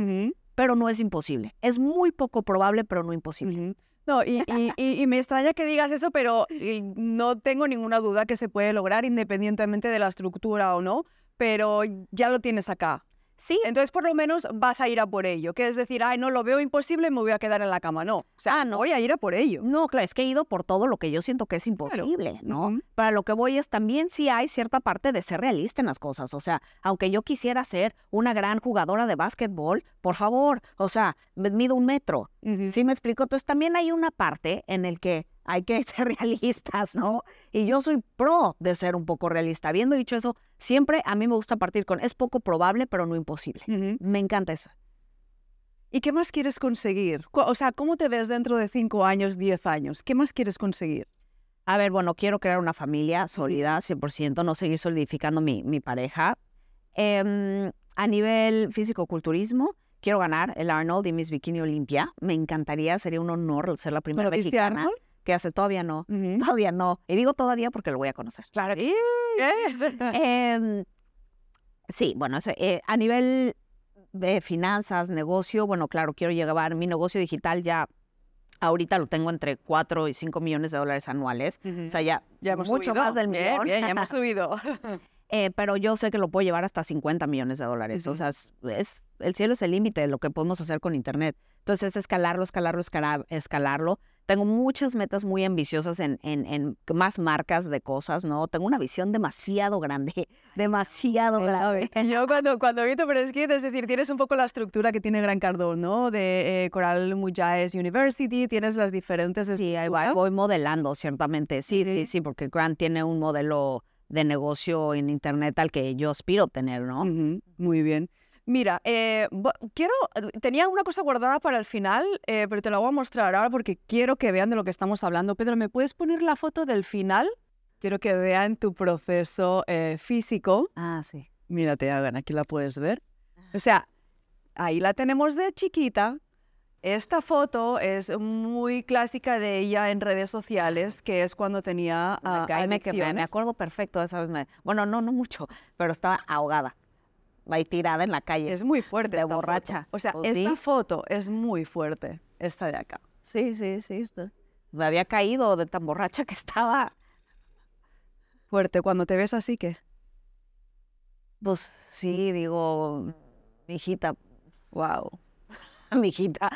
pero no es imposible. Es muy poco probable, pero no imposible. No, y, y- y- y me extraña que digas eso, pero no tengo ninguna duda que se puede lograr independientemente de la estructura o no, pero ya lo tienes acá. Sí, Entonces, por lo menos vas a ir a por ello, que es decir, ay, no lo veo imposible, me voy a quedar en la cama. No, o sea, Ah, no. voy a ir a por ello. no, claro, es que he ido por todo lo que yo siento que es imposible, ¿no? Para lo que voy es también sí hay cierta parte de ser realista en las cosas. O sea, aunque yo quisiera ser una gran jugadora de básquetbol, por favor, o sea, me mido un metro. ¿Sí me explico? Entonces también hay una parte en el que hay que ser realistas, ¿no? Y yo soy pro de ser un poco realista. Habiendo dicho eso, siempre a mí me gusta partir con es poco probable, pero no imposible. Me encanta eso. ¿Y qué más quieres conseguir? O sea, ¿cómo te ves dentro de cinco años, diez años? ¿Qué más quieres conseguir? A ver, bueno, quiero crear una familia sólida, 100%, no seguir solidificando mi, mi pareja. Em, a nivel físico-culturismo, quiero ganar el Arnold y Miss Bikini Olimpia. Me encantaría, sería un honor ser la primera ¿Conociste mexicana Arnold? Que hace. Todavía no, todavía no. Y digo todavía porque lo voy a conocer. Claro que sí. Em, sí, bueno, eh, a nivel de finanzas, negocio, bueno, claro, quiero llevar mi negocio digital ya. Ahorita lo tengo entre 4 y 5 millones de dólares anuales. O sea, ya, ya hemos mucho subido. más del millón. bien, ya hemos subido. Eh, pero yo sé que lo puedo llevar hasta 50 millones de dólares. O sea, es, es- el cielo es el límite de lo que podemos hacer con Internet. Entonces, escalarlo, escalarlo, escalar, escalarlo. Tengo muchas metas muy ambiciosas en, en, en más marcas de cosas, ¿no? Tengo una visión demasiado grande, demasiado grande. Yo cuando, cuando vi tu preskit, es decir, tienes un poco la estructura que tiene Gran Cardón, ¿no? De eh, Coral Muyáez University, tienes las diferentes Sí, estructuras. voy modelando, ciertamente. Sí, sí, Sí. sí, porque Grant tiene un modelo de negocio en Internet al que yo aspiro tener, ¿no? Muy bien. Mira, eh, quiero, tenía una cosa guardada para el final, eh, pero te la voy a mostrar ahora porque quiero que vean de lo que estamos hablando. Pedro, ¿me puedes poner la foto del final? Quiero que vean tu proceso eh, físico. Ah, sí. Mira, te hagan, aquí la puedes ver. O sea, ahí la tenemos de chiquita. Esta foto es muy clásica de ella en redes sociales, que es cuando tenía ah, caí, me me acuerdo perfecto de esa vez. me- bueno, no, no mucho, pero estaba ahogada. Ahí tirada en la calle. Es muy fuerte de esta foto. borracha. O sea, Pues esta sí. foto es muy fuerte, esta de acá. Sí, sí, sí. está- Me había caído de tan borracha que estaba. Fuerte, cuando te ves así, ¿qué? Pues sí, digo, mi hijita, Wow. mi hijita.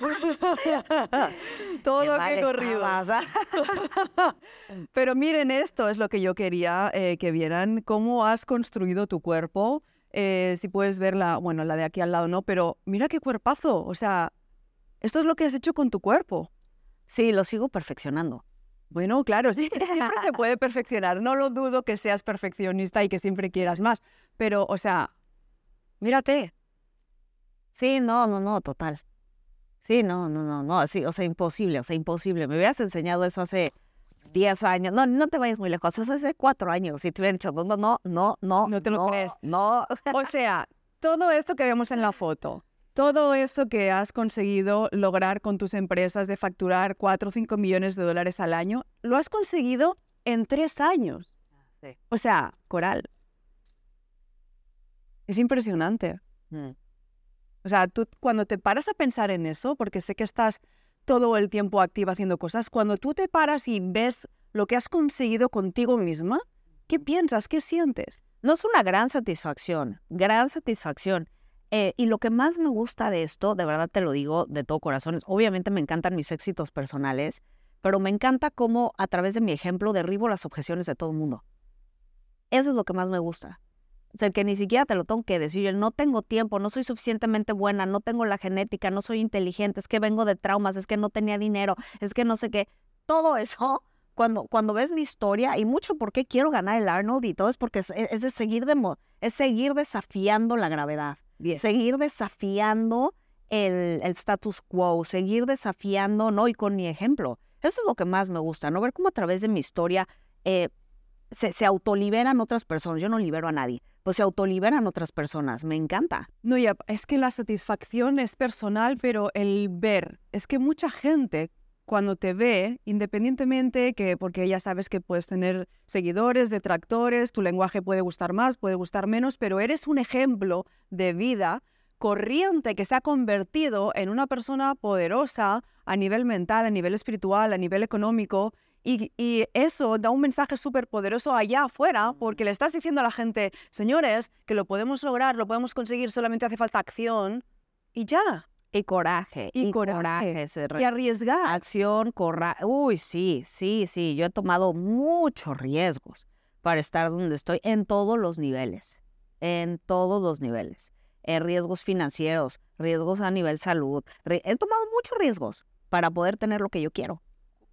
Todo qué lo que he corrido. ¿ah? Pero miren, esto es lo que yo quería eh, que vieran, cómo has construido tu cuerpo. Eh, si puedes ver la, bueno, la de aquí al lado no, pero mira qué cuerpazo. O sea, esto es lo que has hecho con tu cuerpo. Sí, lo sigo perfeccionando. Bueno, claro, sí, siempre se puede perfeccionar. No lo dudo que seas perfeccionista y que siempre quieras más. Pero, o sea, mírate. Sí, no, no, no, total. Sí, no, no, no, no, sí, o sea, imposible, o sea, imposible. Me hubieras enseñado eso hace 10 años. No, no te vayas muy lejos, hace 4 años. Si te hubieran dicho, no, no, no, no, no. No te lo no, crees. No. O sea, todo esto que vemos en la foto, todo esto que has conseguido lograr con tus empresas de facturar 4 o 5 millones de dólares al año, lo has conseguido en tres años. Sí. O sea, Coral. Es impresionante. Mm. O sea, tú cuando te paras a pensar en eso, porque sé que estás todo el tiempo activa haciendo cosas, cuando tú te paras y ves lo que has conseguido contigo misma, ¿qué piensas? ¿Qué sientes? No es una gran satisfacción, gran satisfacción. Eh, y lo que más me gusta de esto, de verdad te lo digo de todo corazón, es, obviamente me encantan mis éxitos personales, pero me encanta cómo a través de mi ejemplo derribo las objeciones de todo el mundo. Eso es lo que más me gusta. O sea, que ni siquiera te lo tengo que decir. Yo no tengo tiempo, no soy suficientemente buena, no tengo la genética, no soy inteligente, es que vengo de traumas, es que no tenía dinero, es que no sé qué. Todo eso, cuando, cuando ves mi historia, y mucho por qué quiero ganar el Arnold y todo, es porque es, es de seguir demo- es seguir desafiando la gravedad, seguir desafiando el, el status quo, seguir desafiando, ¿no? Y con mi ejemplo. Eso es lo que más me gusta, ¿no? Ver cómo a través de mi historia eh, se, se autoliberan otras personas. Yo no libero a nadie, pues se autoliberan otras personas. Me encanta. No, ya, es que la satisfacción es personal, pero el ver, es que mucha gente cuando te ve, independientemente que, porque ya sabes que puedes tener seguidores, detractores, tu lenguaje puede gustar más, puede gustar menos, pero eres un ejemplo de vida corriente que se ha convertido en una persona poderosa a nivel mental, a nivel espiritual, a nivel económico. Y, y eso da un mensaje súper poderoso allá afuera porque le estás diciendo a la gente, señores, que lo podemos lograr, lo podemos conseguir, solamente hace falta acción y ya. Y coraje. Y coraje. Y arriesgar. acción, coraje. Uy, sí, sí, sí. Yo he tomado muchos riesgos para estar donde estoy en todos los niveles. En todos los niveles. Eh, riesgos financieros, riesgos a nivel salud. He tomado muchos riesgos para poder tener lo que yo quiero.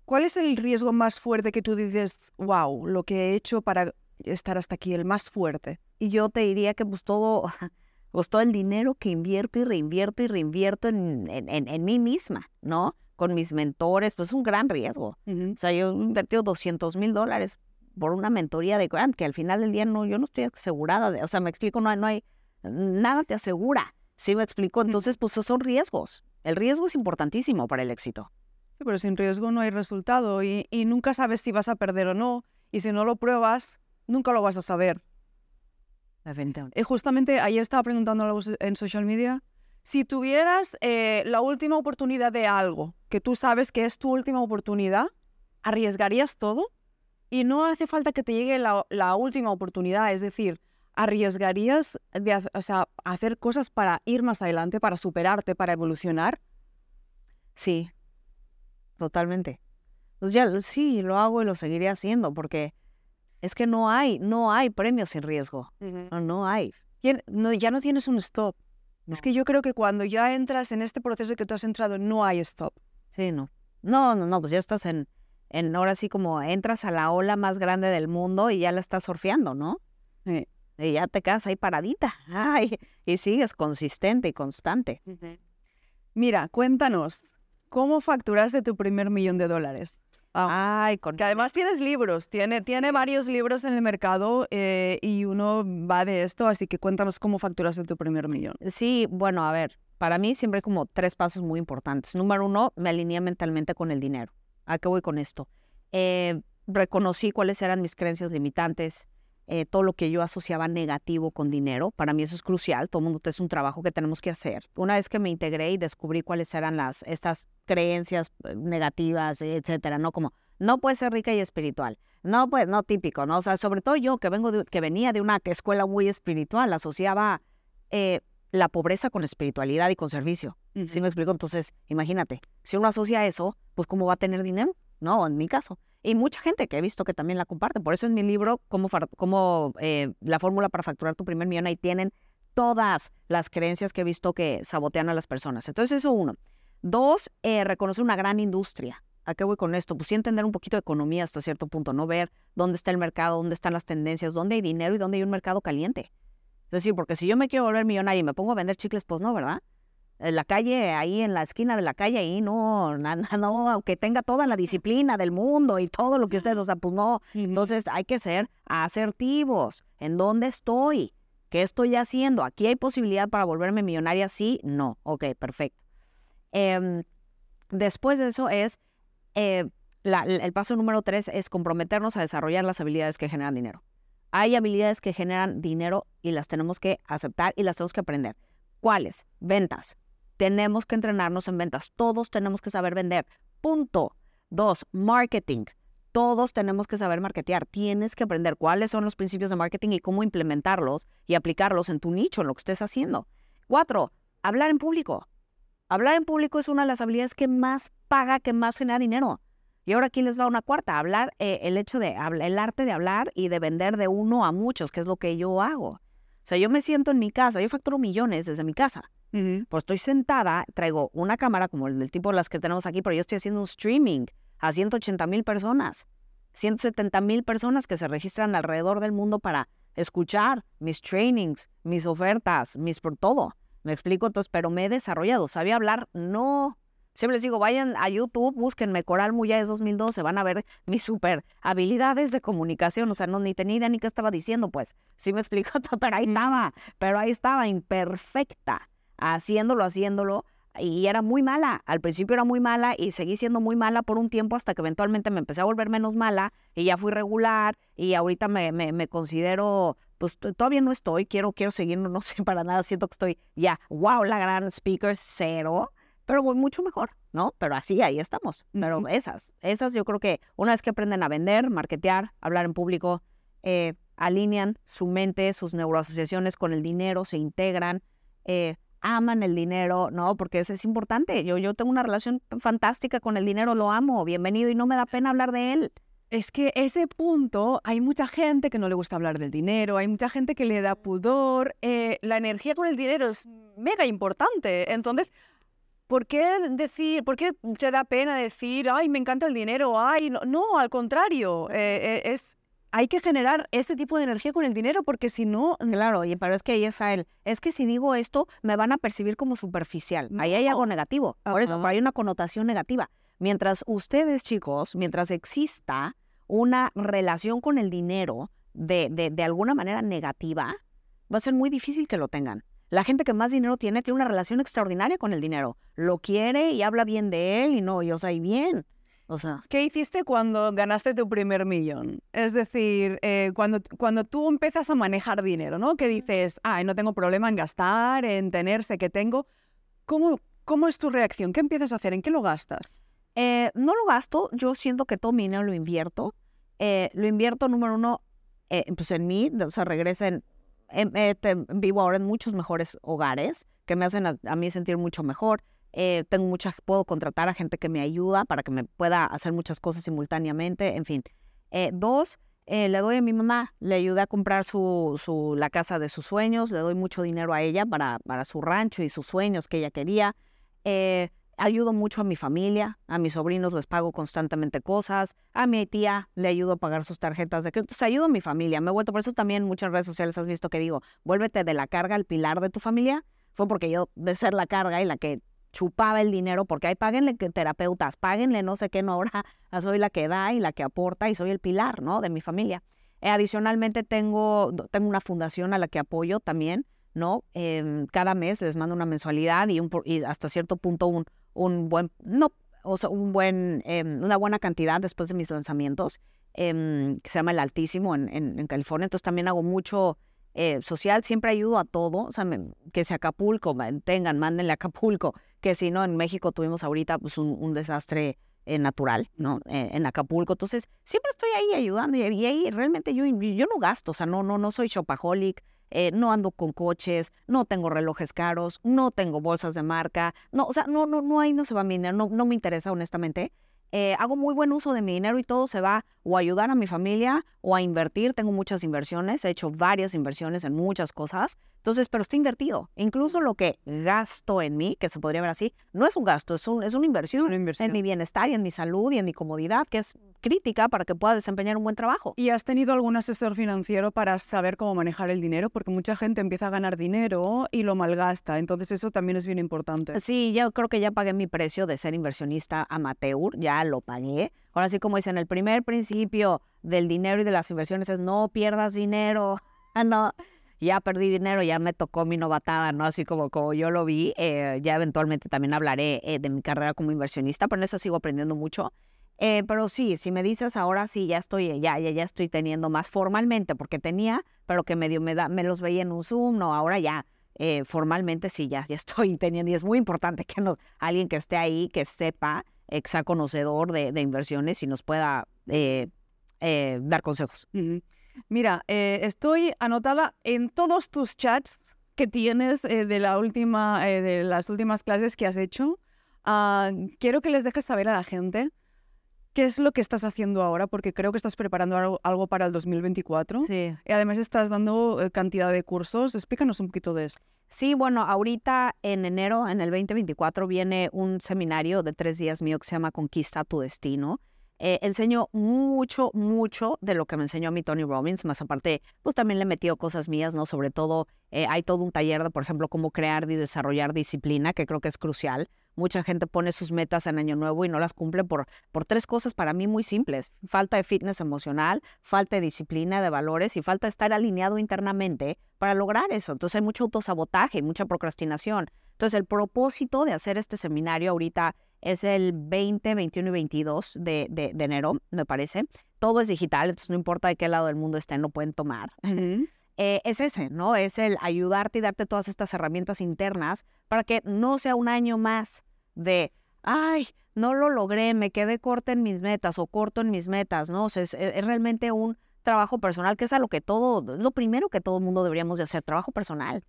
¿Cuál es el riesgo más fuerte que tú dices, wow, lo que he hecho para estar hasta aquí, el más fuerte? Y yo te diría que pues todo, Pues todo el dinero que invierto y reinvierto y reinvierto en, en, en, mí misma, ¿no? Con mis mentores, pues es un gran riesgo. O sea, yo he invertido 200 mil dólares por una mentoría de Grant, que al final del día no, yo no estoy asegurada, de, o sea, me explico, no, no hay, nada te asegura, ¿sí me explico? Entonces, pues son riesgos. El riesgo es importantísimo para el éxito. Sí, pero sin riesgo no hay resultado y, y nunca sabes si vas a perder o no. Y si no lo pruebas, nunca lo vas a saber. Y justamente ayer estaba preguntando en social media, si tuvieras eh, la última oportunidad de algo, que tú sabes que es tu última oportunidad, ¿arriesgarías todo? Y no hace falta que te llegue la, última oportunidad, es decir, ¿arriesgarías de o sea, hacer cosas para ir más adelante, para superarte, para evolucionar? Sí, totalmente. Pues ya sí, lo hago y lo seguiré haciendo porque es que no hay, no hay premios sin riesgo. no, no, hay. No, ya no tienes un stop. Es que yo creo que cuando ya entras en este proceso que tú has entrado, no hay stop. Sí, no. No, no, no, pues ya estás en, en ahora sí como entras a la ola más grande del mundo y ya la estás surfeando, ¿no? Sí. Y ya te quedas ahí paradita. Ay, y sigues consistente y constante. Mira, cuéntanos, ¿cómo facturaste tu primer millón de dólares? Ay, con... Que además tienes libros, tiene, tiene varios libros en el mercado eh, y uno va de esto, así que cuéntanos cómo facturaste tu primer millón. Sí, bueno, a ver, para mí siempre hay como tres pasos muy importantes. Número uno, me alineé mentalmente con el dinero. ¿A qué voy con esto? Eh, reconocí cuáles eran mis creencias limitantes, eh, todo lo que yo asociaba negativo con dinero. Para mí eso es crucial. Todo el mundo es un trabajo que tenemos que hacer. Una vez que me integré y descubrí cuáles eran las estas creencias eh, negativas, etcétera, no como no puede ser rica y espiritual. No, pues no típico, ¿no? O sea, sobre todo yo que vengo de, que venía de una escuela muy espiritual, asociaba eh, la pobreza con espiritualidad y con servicio. ¿Sí me explico? Entonces, imagínate, si uno asocia eso, pues ¿cómo va a tener dinero? No, en mi caso. Y mucha gente que he visto que también la comparte. Por eso en mi libro, como, eh, la fórmula para facturar tu primer millón, ahí tienen todas las creencias que he visto que sabotean a las personas. Entonces, eso uno. Dos, eh, reconocer una gran industria. ¿A qué voy con esto? Pues sí entender un poquito de economía hasta cierto punto, no ver dónde está el mercado, dónde están las tendencias, dónde hay dinero y dónde hay un mercado caliente. Es decir, porque si yo me quiero volver millonario y me pongo a vender chicles, pues no, ¿verdad? En la calle, ahí en la esquina de la calle, ahí no, nada, no, aunque tenga toda la disciplina del mundo y todo lo que ustedes, o sea, pues no. Entonces hay que ser asertivos. ¿En dónde estoy? ¿Qué estoy haciendo? ¿Aquí hay posibilidad para volverme millonaria? Sí, no. Ok, perfecto. Em, después de eso es, eh, el paso número tres es comprometernos a desarrollar las habilidades que generan dinero. Hay habilidades que generan dinero y las tenemos que aceptar y las tenemos que aprender. ¿Cuáles? Ventas, tenemos que entrenarnos en ventas. Todos tenemos que saber vender. Punto. Dos, marketing. Todos tenemos que saber marketear. Tienes que aprender cuáles son los principios de marketing y cómo implementarlos y aplicarlos en tu nicho, en lo que estés haciendo. Cuatro, hablar en público. Hablar en público es una de las habilidades que más paga, que más genera dinero. Y ahora aquí les va una cuarta, hablar, eh, el hecho de, el arte de hablar y de vender de uno a muchos, que es lo que yo hago. O sea, yo me siento en mi casa, yo facturo millones desde mi casa. Pues estoy sentada, traigo una cámara como el del tipo de las que tenemos aquí, pero yo estoy haciendo un streaming a 180 mil personas, 170 mil personas que se registran alrededor del mundo para escuchar mis trainings, mis ofertas, mis por todo. Me explico, entonces, pero me he desarrollado. ¿Sabía hablar? No. Siempre les digo, vayan a YouTube, búsquenme Coral Muyáez 2012, van a ver mis super habilidades de comunicación. O sea, no ni tenía idea ni qué estaba diciendo, pues. Sí me explico, pero ahí estaba, pero ahí estaba, imperfecta haciéndolo, haciéndolo. Y era muy mala. Al principio era muy mala y seguí siendo muy mala por un tiempo hasta que eventualmente me empecé a volver menos mala y ya fui regular y ahorita me, me, considero, pues todavía no estoy, quiero, quiero seguir, no sé para nada, siento que estoy ya, wow, la gran speaker, cero, pero voy mucho mejor, ¿no? Pero así, ahí estamos. Pero esas, esas yo creo que una vez que aprenden a vender, marketear, hablar en público, eh, alinean su mente, sus neuroasociaciones con el dinero, se integran, eh, aman el dinero, ¿no? Porque eso es importante. Yo, yo tengo una relación fantástica con el dinero, lo amo, bienvenido y no me da pena hablar de él. Es que ese punto, hay mucha gente que no le gusta hablar del dinero, hay mucha gente que le da pudor. Eh, la energía con el dinero es mega importante. Entonces, ¿por qué decir, por qué te da pena decir, ay, me encanta el dinero? Ay, no, no al contrario, eh, eh, es hay que generar ese tipo de energía con el dinero porque si no... Claro, y pero es que ahí está el, es que si digo esto me van a percibir como superficial. Ahí hay algo negativo. Por eso, hay una connotación negativa. Mientras ustedes, chicos, mientras exista una relación con el dinero de, de, de alguna manera negativa, va a ser muy difícil que lo tengan. La gente que más dinero tiene tiene una relación extraordinaria con el dinero. Lo quiere y habla bien de él y no, yo soy bien. O sea, ¿Qué hiciste cuando ganaste tu primer millón? Es decir, eh, cuando, cuando tú empiezas a manejar dinero, ¿no? Que dices, ay, no tengo problema en gastar, en tenerse que tengo. ¿Cómo, ¿Cómo es tu reacción? ¿Qué empiezas a hacer? ¿En qué lo gastas? eh, no lo gasto, yo siento que todo mi dinero lo invierto. Eh, lo invierto, número uno, eh, pues en mí, o sea, regresen. em, eh, vivo ahora en muchos mejores hogares que me hacen a, a mí sentir mucho mejor. Eh, tengo mucha, puedo contratar a gente que me ayuda para que me pueda hacer muchas cosas simultáneamente, en fin. Eh, dos, eh, le doy a mi mamá, le ayudé a comprar su, su, la casa de sus sueños, le doy mucho dinero a ella para, para su rancho y sus sueños que ella quería. Eh, ayudo mucho a mi familia, a mis sobrinos les pago constantemente cosas, a mi tía le ayudo a pagar sus tarjetas de crédito, Entonces, ayudo a mi familia, me he vuelto, por eso también muchas redes sociales has visto que digo, vuélvete de la carga al pilar de tu familia, fue porque yo de ser la carga y la que chupaba el dinero, porque hay páguenle terapeutas, páguenle no sé qué, no ahora soy la que da y la que aporta y soy el pilar, ¿no? De mi familia. Eh, adicionalmente tengo, tengo una fundación a la que apoyo también, ¿no? Em, cada mes les mando una mensualidad y, un, y hasta cierto punto un, un buen, no, o sea, un buen, em, una buena cantidad después de mis lanzamientos, em, que se llama El Altísimo en, en- en California. Entonces también hago mucho eh, social, siempre ayudo a todo, o sea, me- que si Acapulco, tengan, mándenle a Acapulco, que si no, en México tuvimos ahorita pues un, desastre eh, natural, ¿no? Eh, en Acapulco. Entonces, siempre estoy ahí ayudando y, ahí realmente yo, yo no gasto, o sea, no, no, no soy shopaholic, eh, no ando con coches, no tengo relojes caros, no tengo bolsas de marca, no, o sea, no, no, no, ahí no se va mi dinero, no, no me interesa honestamente. Eh, hago muy buen uso de mi dinero y todo se va o a ayudar a mi familia o a invertir. Tengo muchas inversiones, he hecho varias inversiones en muchas cosas. Entonces, pero está invertido. Incluso lo que gasto en mí, que se podría ver así, no es un gasto, es, un, es una inversión Una inversión. en mi bienestar y en mi salud y en mi comodidad, que es crítica para que pueda desempeñar un buen trabajo. ¿Y has tenido algún asesor financiero para saber cómo manejar el dinero? Porque mucha gente empieza a ganar dinero y lo malgasta. Entonces eso también es bien importante. Sí, yo creo que ya pagué mi precio de ser inversionista amateur, ya lo pagué. Ahora sí, como dicen, el primer principio del dinero y de las inversiones es no pierdas dinero. Ah, no, ya perdí dinero, ya me tocó mi novatada, ¿no? Así como, como yo lo vi. eh, ya eventualmente también hablaré eh, de mi carrera como inversionista, pero en eso sigo aprendiendo mucho. Eh, pero sí, si me dices ahora sí, ya estoy, ya, ya, ya estoy teniendo más formalmente, porque tenía, pero que medio me, da, me los veía en un Zoom, no, ahora ya, eh, formalmente sí, ya, ya estoy teniendo, y es muy importante que alguien que esté ahí, que sepa, eh, que sea conocedor de, de inversiones y nos pueda eh, eh, dar consejos. Ujú. Mira, eh, estoy anotada en todos tus chats que tienes eh, de, la última, eh, de las últimas clases que has hecho. Ah, quiero que les dejes saber a la gente qué es lo que estás haciendo ahora, porque creo que estás preparando algo, algo para el 2024. Sí. Y además estás dando eh, cantidad de cursos. Explícanos un poquito de esto. Sí, bueno, ahorita en enero, en el 2024, viene un seminario de tres días mío que se llama Conquista tu Destino. Eh, enseño mucho, mucho de lo que me enseñó a mí Tony Robbins, más aparte, pues también le he cosas mías, ¿no? Sobre todo, eh, hay todo un taller de, por ejemplo, cómo crear y desarrollar disciplina, que creo que es crucial. Mucha gente pone sus metas en Año Nuevo y no las cumple por, por tres cosas para mí muy simples. Falta de fitness emocional, falta de disciplina, de valores y falta de estar alineado internamente para lograr eso. Entonces hay mucho autosabotaje, mucha procrastinación. Entonces el propósito de hacer este seminario ahorita es el 20, 21 y 22 de, de, de enero, me parece. Todo es digital, entonces no importa de qué lado del mundo estén, lo pueden tomar. Eh, es ese, ¿no? Es el ayudarte y darte todas estas herramientas internas para que no sea un año más de, ay, no lo logré, me quedé corta en mis metas o corto en mis metas, ¿no? O sea, es, es realmente un trabajo personal, que es a lo que todo, es lo primero que todo el mundo deberíamos de hacer, trabajo personal.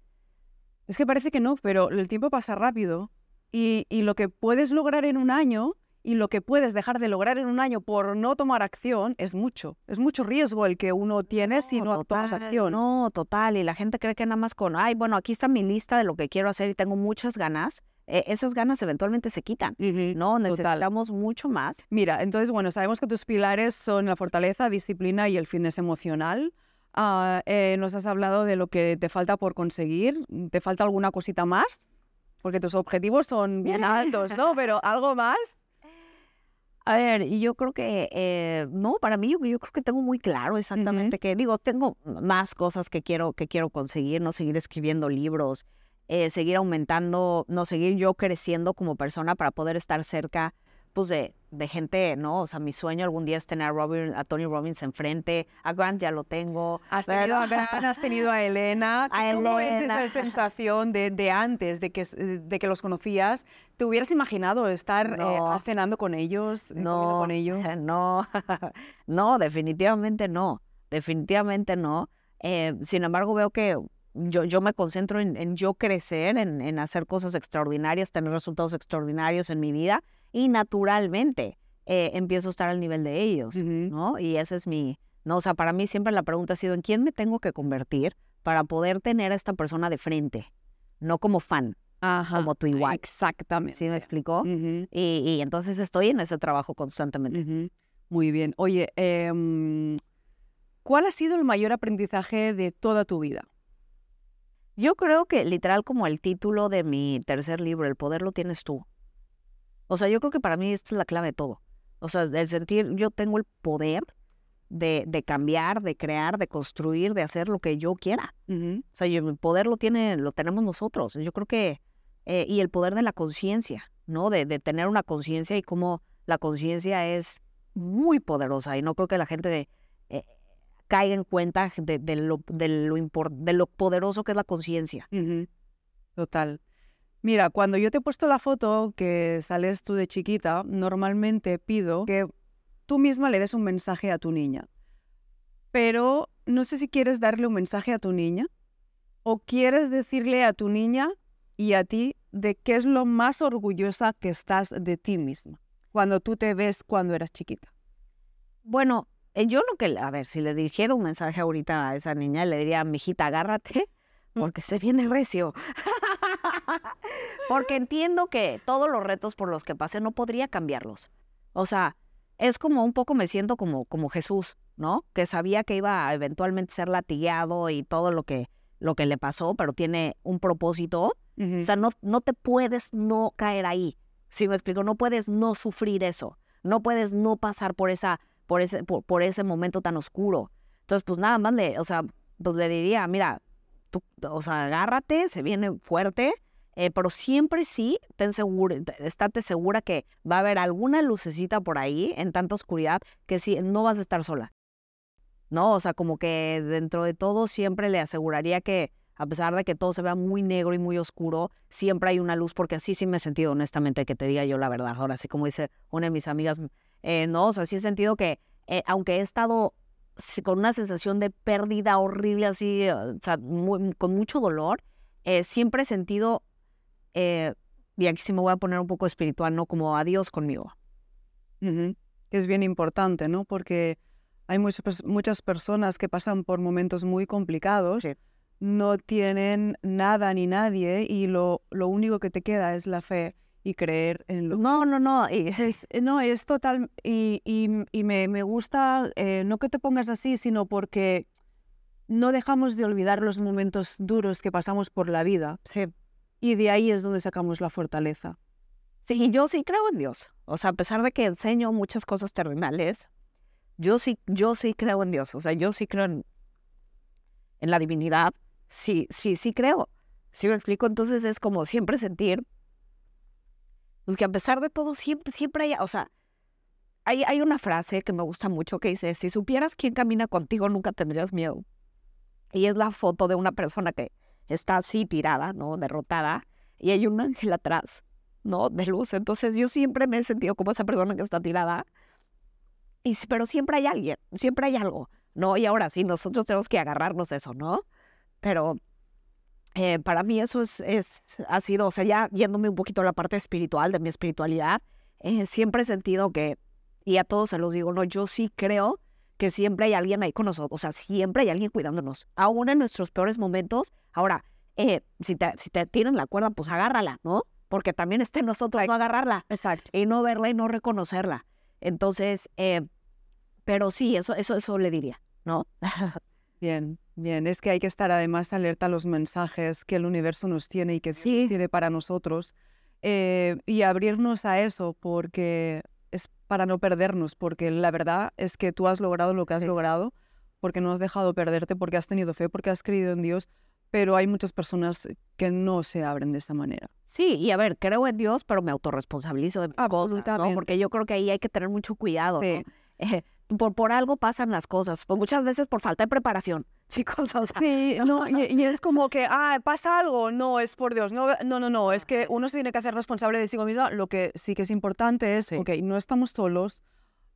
Es que parece que no, pero el tiempo pasa rápido y, y lo que puedes lograr en un año y lo que puedes dejar de lograr en un año por no tomar acción es mucho. Es mucho riesgo el que uno tiene si no tomas total, acción. No, total. Y la gente cree que nada más con, ay, bueno, aquí está mi lista de lo que quiero hacer y tengo muchas ganas. eh, esas ganas eventualmente se quitan, ¿no? Necesitamos mucho más. Mira, entonces, bueno, sabemos que tus pilares son la fortaleza, disciplina y el fitness emocional. Ah, eh, nos has hablado de lo que te falta por conseguir. ¿Te falta alguna cosita más? Porque tus objetivos son bien altos, ¿no? Pero algo más. A ver, yo creo que, eh, no, para mí yo, yo, creo que tengo muy claro exactamente que, digo, tengo más cosas que quiero, que quiero conseguir, ¿no? Seguir escribiendo libros, eh, seguir aumentando, no, seguir yo creciendo como persona para poder estar cerca pues de, de, gente, ¿no? O sea, mi sueño algún día es tener a, Robin, a Tony Robbins enfrente, a Grant ya lo tengo. Has tenido a Grant, has tenido a Elena. ¿Cómo es esa sensación de, de, antes, de que, de que los conocías? ¿Te hubieras imaginado estar eh, cenando con ellos, no, con ellos? No, no, definitivamente no, definitivamente no. Eh, sin embargo, veo que yo, yo me concentro en, en yo crecer, en, en, hacer cosas extraordinarias, tener resultados extraordinarios en mi vida y naturalmente eh, empiezo a estar al nivel de ellos, ¿no? Y ese es mi, no, o sea, para mí siempre la pregunta ha sido, ¿en quién me tengo que convertir para poder tener a esta persona de frente? No como fan, como tu igual. Exactamente. ¿Sí me explicó? y, y, entonces estoy en ese trabajo constantemente. Muy bien. Oye, eh, ¿cuál ha sido el mayor aprendizaje de toda tu vida? Yo creo que literal como el título de mi tercer libro, El poder lo tienes tú. O sea, yo creo que para mí esta es la clave de todo. O sea, el sentir, yo tengo el poder de, de cambiar, de crear, de construir, de hacer lo que yo quiera. O sea, el poder lo, tiene, lo tenemos nosotros. Yo creo que, eh, y el poder de la conciencia, ¿no? De, de, tener una conciencia y cómo la conciencia es muy poderosa. Y no creo que la gente de, eh, caiga en cuenta de, de lo, de, lo de lo poderoso que es la conciencia. Total. Mira, cuando yo te he puesto la foto que sales tú de chiquita, normalmente pido que tú misma le des un mensaje a tu niña. Pero no sé si quieres darle un mensaje a tu niña o quieres decirle a tu niña y a ti de qué es lo más orgullosa que estás de ti misma cuando tú te ves cuando eras chiquita. Bueno, eh, yo lo que, a ver, si le dirigiera un mensaje ahorita a esa niña, le diría, mijita, agárrate, mm. porque se viene recio. porque entiendo que todos los retos por los que pasé no podría cambiarlos. O sea, es como un poco me siento como, como Jesús, ¿no? Que sabía que iba a eventualmente ser latigado y todo lo que, lo que le pasó, pero tiene un propósito. O sea, no, no te puedes no caer ahí. Si me explico, no puedes no sufrir eso. No puedes no pasar por esa por ese, por, ese momento tan oscuro. Entonces, pues nada más le, o sea, pues le diría, mira, tú, o sea, agárrate, se viene fuerte, eh, pero siempre sí, ten seguro, estate segura que va a haber alguna lucecita por ahí en tanta oscuridad que sí, no vas a estar sola. ¿No? O sea, como que dentro de todo siempre le aseguraría que, a pesar de que todo se vea muy negro y muy oscuro, siempre hay una luz, porque así sí me he sentido honestamente que te diga yo la verdad. Ahora sí, como dice una de mis amigas, eh, no, o sea, sí he sentido que, eh, aunque he estado con una sensación de pérdida horrible, así, eh, o sea, con mucho dolor, siempre he sentido, y aquí sí me voy a poner un poco espiritual, ¿no? Como adiós conmigo. Es bien importante, ¿no? Porque hay muchas, muchas personas que pasan por momentos muy complicados, no tienen nada ni nadie y lo, lo único que te queda es la fe y creer en lo No, no, no. Y... Es, no, es total. Y, y, me, me, gusta, eh, no que te pongas así, sino porque no dejamos de olvidar los momentos duros que pasamos por la vida. Sí. Y de ahí es donde sacamos la fortaleza. Sí, yo sí creo en Dios. O sea, a pesar de que enseño muchas cosas terrenales, yo sí, yo sí creo en Dios. O sea, yo sí creo en, en la divinidad. Sí, sí, sí creo. ¿Sí me explico? Entonces es como siempre sentir pues que a pesar de todo, siempre, siempre hay, o sea, hay, hay una frase que me gusta mucho que dice, si supieras quién camina contigo, nunca tendrías miedo. Y es la foto de una persona que está así tirada, ¿no? Derrotada, y hay un ángel atrás, ¿no? De luz. Entonces yo siempre me he sentido como esa persona que está tirada. Y, pero siempre hay alguien, siempre hay algo, ¿no? Y ahora sí, nosotros tenemos que agarrarnos eso, ¿no? Pero eh, para mí eso es, es, ha sido, o sea, ya yéndome un poquito a la parte espiritual de mi espiritualidad, eh, siempre he sentido que, y a todos se los digo, no, yo sí creo que siempre hay alguien ahí con nosotros, o sea, siempre hay alguien cuidándonos, aún en nuestros peores momentos. Ahora, eh, si, te, si te tiran la cuerda, pues agárrala, ¿no? porque también está en nosotros no agarrarla. Exacto. Y no verla y no reconocerla. Entonces, pero sí, eso, eso, eso le diría, ¿no? Bien, bien. Es que hay que estar además alerta a los mensajes que el universo nos tiene y que Sí. tiene para nosotros. eh, y abrirnos a eso porque es para no perdernos, porque la verdad es que tú has logrado lo que has Sí. logrado, porque no has dejado perderte, porque has tenido fe, porque has creído en Dios, pero hay muchas personas que no se abren de esa manera. Sí, y a ver, creo en Dios, pero me autorresponsabilizo de mis cosas, ¿no? Porque yo creo que ahí hay que tener mucho cuidado, Sí. ¿no? Eh, por, por algo pasan las cosas, muchas veces por falta de preparación, chicos, o sea, Sí, no, y, y es como que, ah, pasa algo, no, es por Dios, no, no, no, no, es que uno se tiene que hacer responsable de sí mismo, lo que sí que es importante es, Sí. ok, no estamos solos,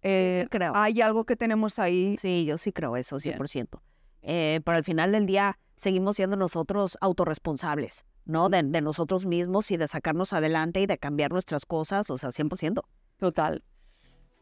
eh, creo. hay algo que tenemos ahí, Sí, yo sí creo eso, Bien. 100%. Eh, pero al final del día seguimos siendo nosotros autorresponsables, ¿no? De, de nosotros mismos y de sacarnos adelante y de cambiar nuestras cosas, o sea, 100%. total.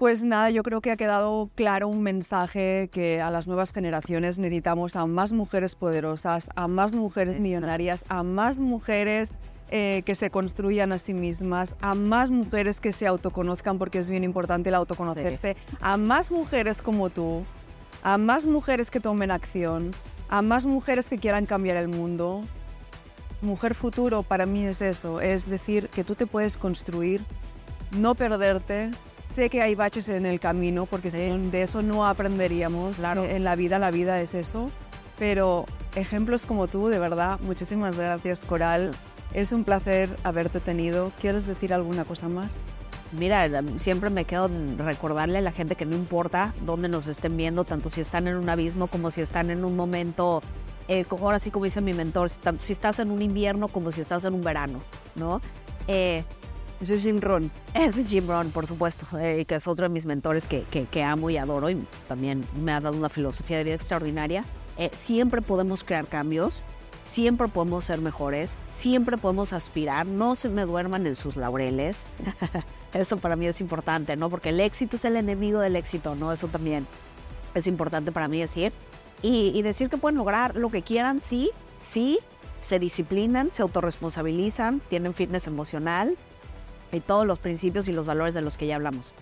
Pues nada, yo creo que ha quedado claro un mensaje que a las nuevas generaciones necesitamos a más mujeres poderosas, a más mujeres millonarias, a más mujeres eh, que se construyan a sí mismas, a más mujeres que se autoconozcan, porque es bien importante el autoconocerse, a más mujeres como tú, a más mujeres que tomen acción, a más mujeres que quieran cambiar el mundo. Mujer futuro para mí es eso, es decir, que tú te puedes construir, no perderte. Sé que hay baches en el camino, porque no, de eso no aprenderíamos. Claro. En la vida, la vida es eso. Pero ejemplos como tú, de verdad, muchísimas gracias, Coral. Es un placer haberte tenido. ¿Quieres decir alguna cosa más? Mira, siempre me quedo recordarle a la gente que no importa dónde nos estén viendo, tanto si están en un abismo como si están en un momento, eh, ahora sí como dice mi mentor, si, si estás en un invierno como si estás en un verano, ¿no? Eh, Ese es Jim Ron. Es de Jim Rohn, por supuesto, eh, que es otro de mis mentores que, que, que amo y adoro y también me ha dado una filosofía de vida extraordinaria. Eh, siempre podemos crear cambios, siempre podemos ser mejores, siempre podemos aspirar, no se me duerman en sus laureles. Eso para mí es importante, ¿no? Porque el éxito es el enemigo del éxito, ¿no? Eso también es importante para mí decir. Y, y decir que pueden lograr lo que quieran, sí, sí, se disciplinan, se autorresponsabilizan, tienen fitness emocional, y todos los principios y los valores de los que ya hablamos.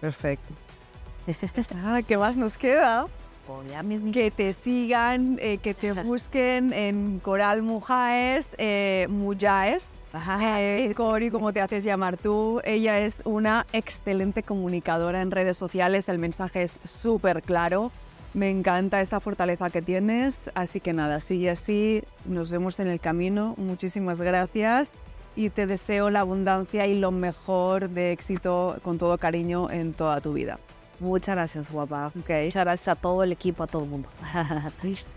Perfecto. ah, ¿Qué más nos queda? Mismo. Que te sigan, eh, que te busquen en Coral Mujaes, eh, Mujaes. Eh, Cori, como te haces llamar tú, ella es una excelente comunicadora en redes sociales, el mensaje es súper claro, me encanta esa fortaleza que tienes, así que nada, sigue así, nos vemos en el camino, muchísimas gracias y te deseo la abundancia y lo mejor de éxito con todo cariño en toda tu vida. Muchas gracias, guapa. Ok. Muchas gracias a todo el equipo, a todo el mundo.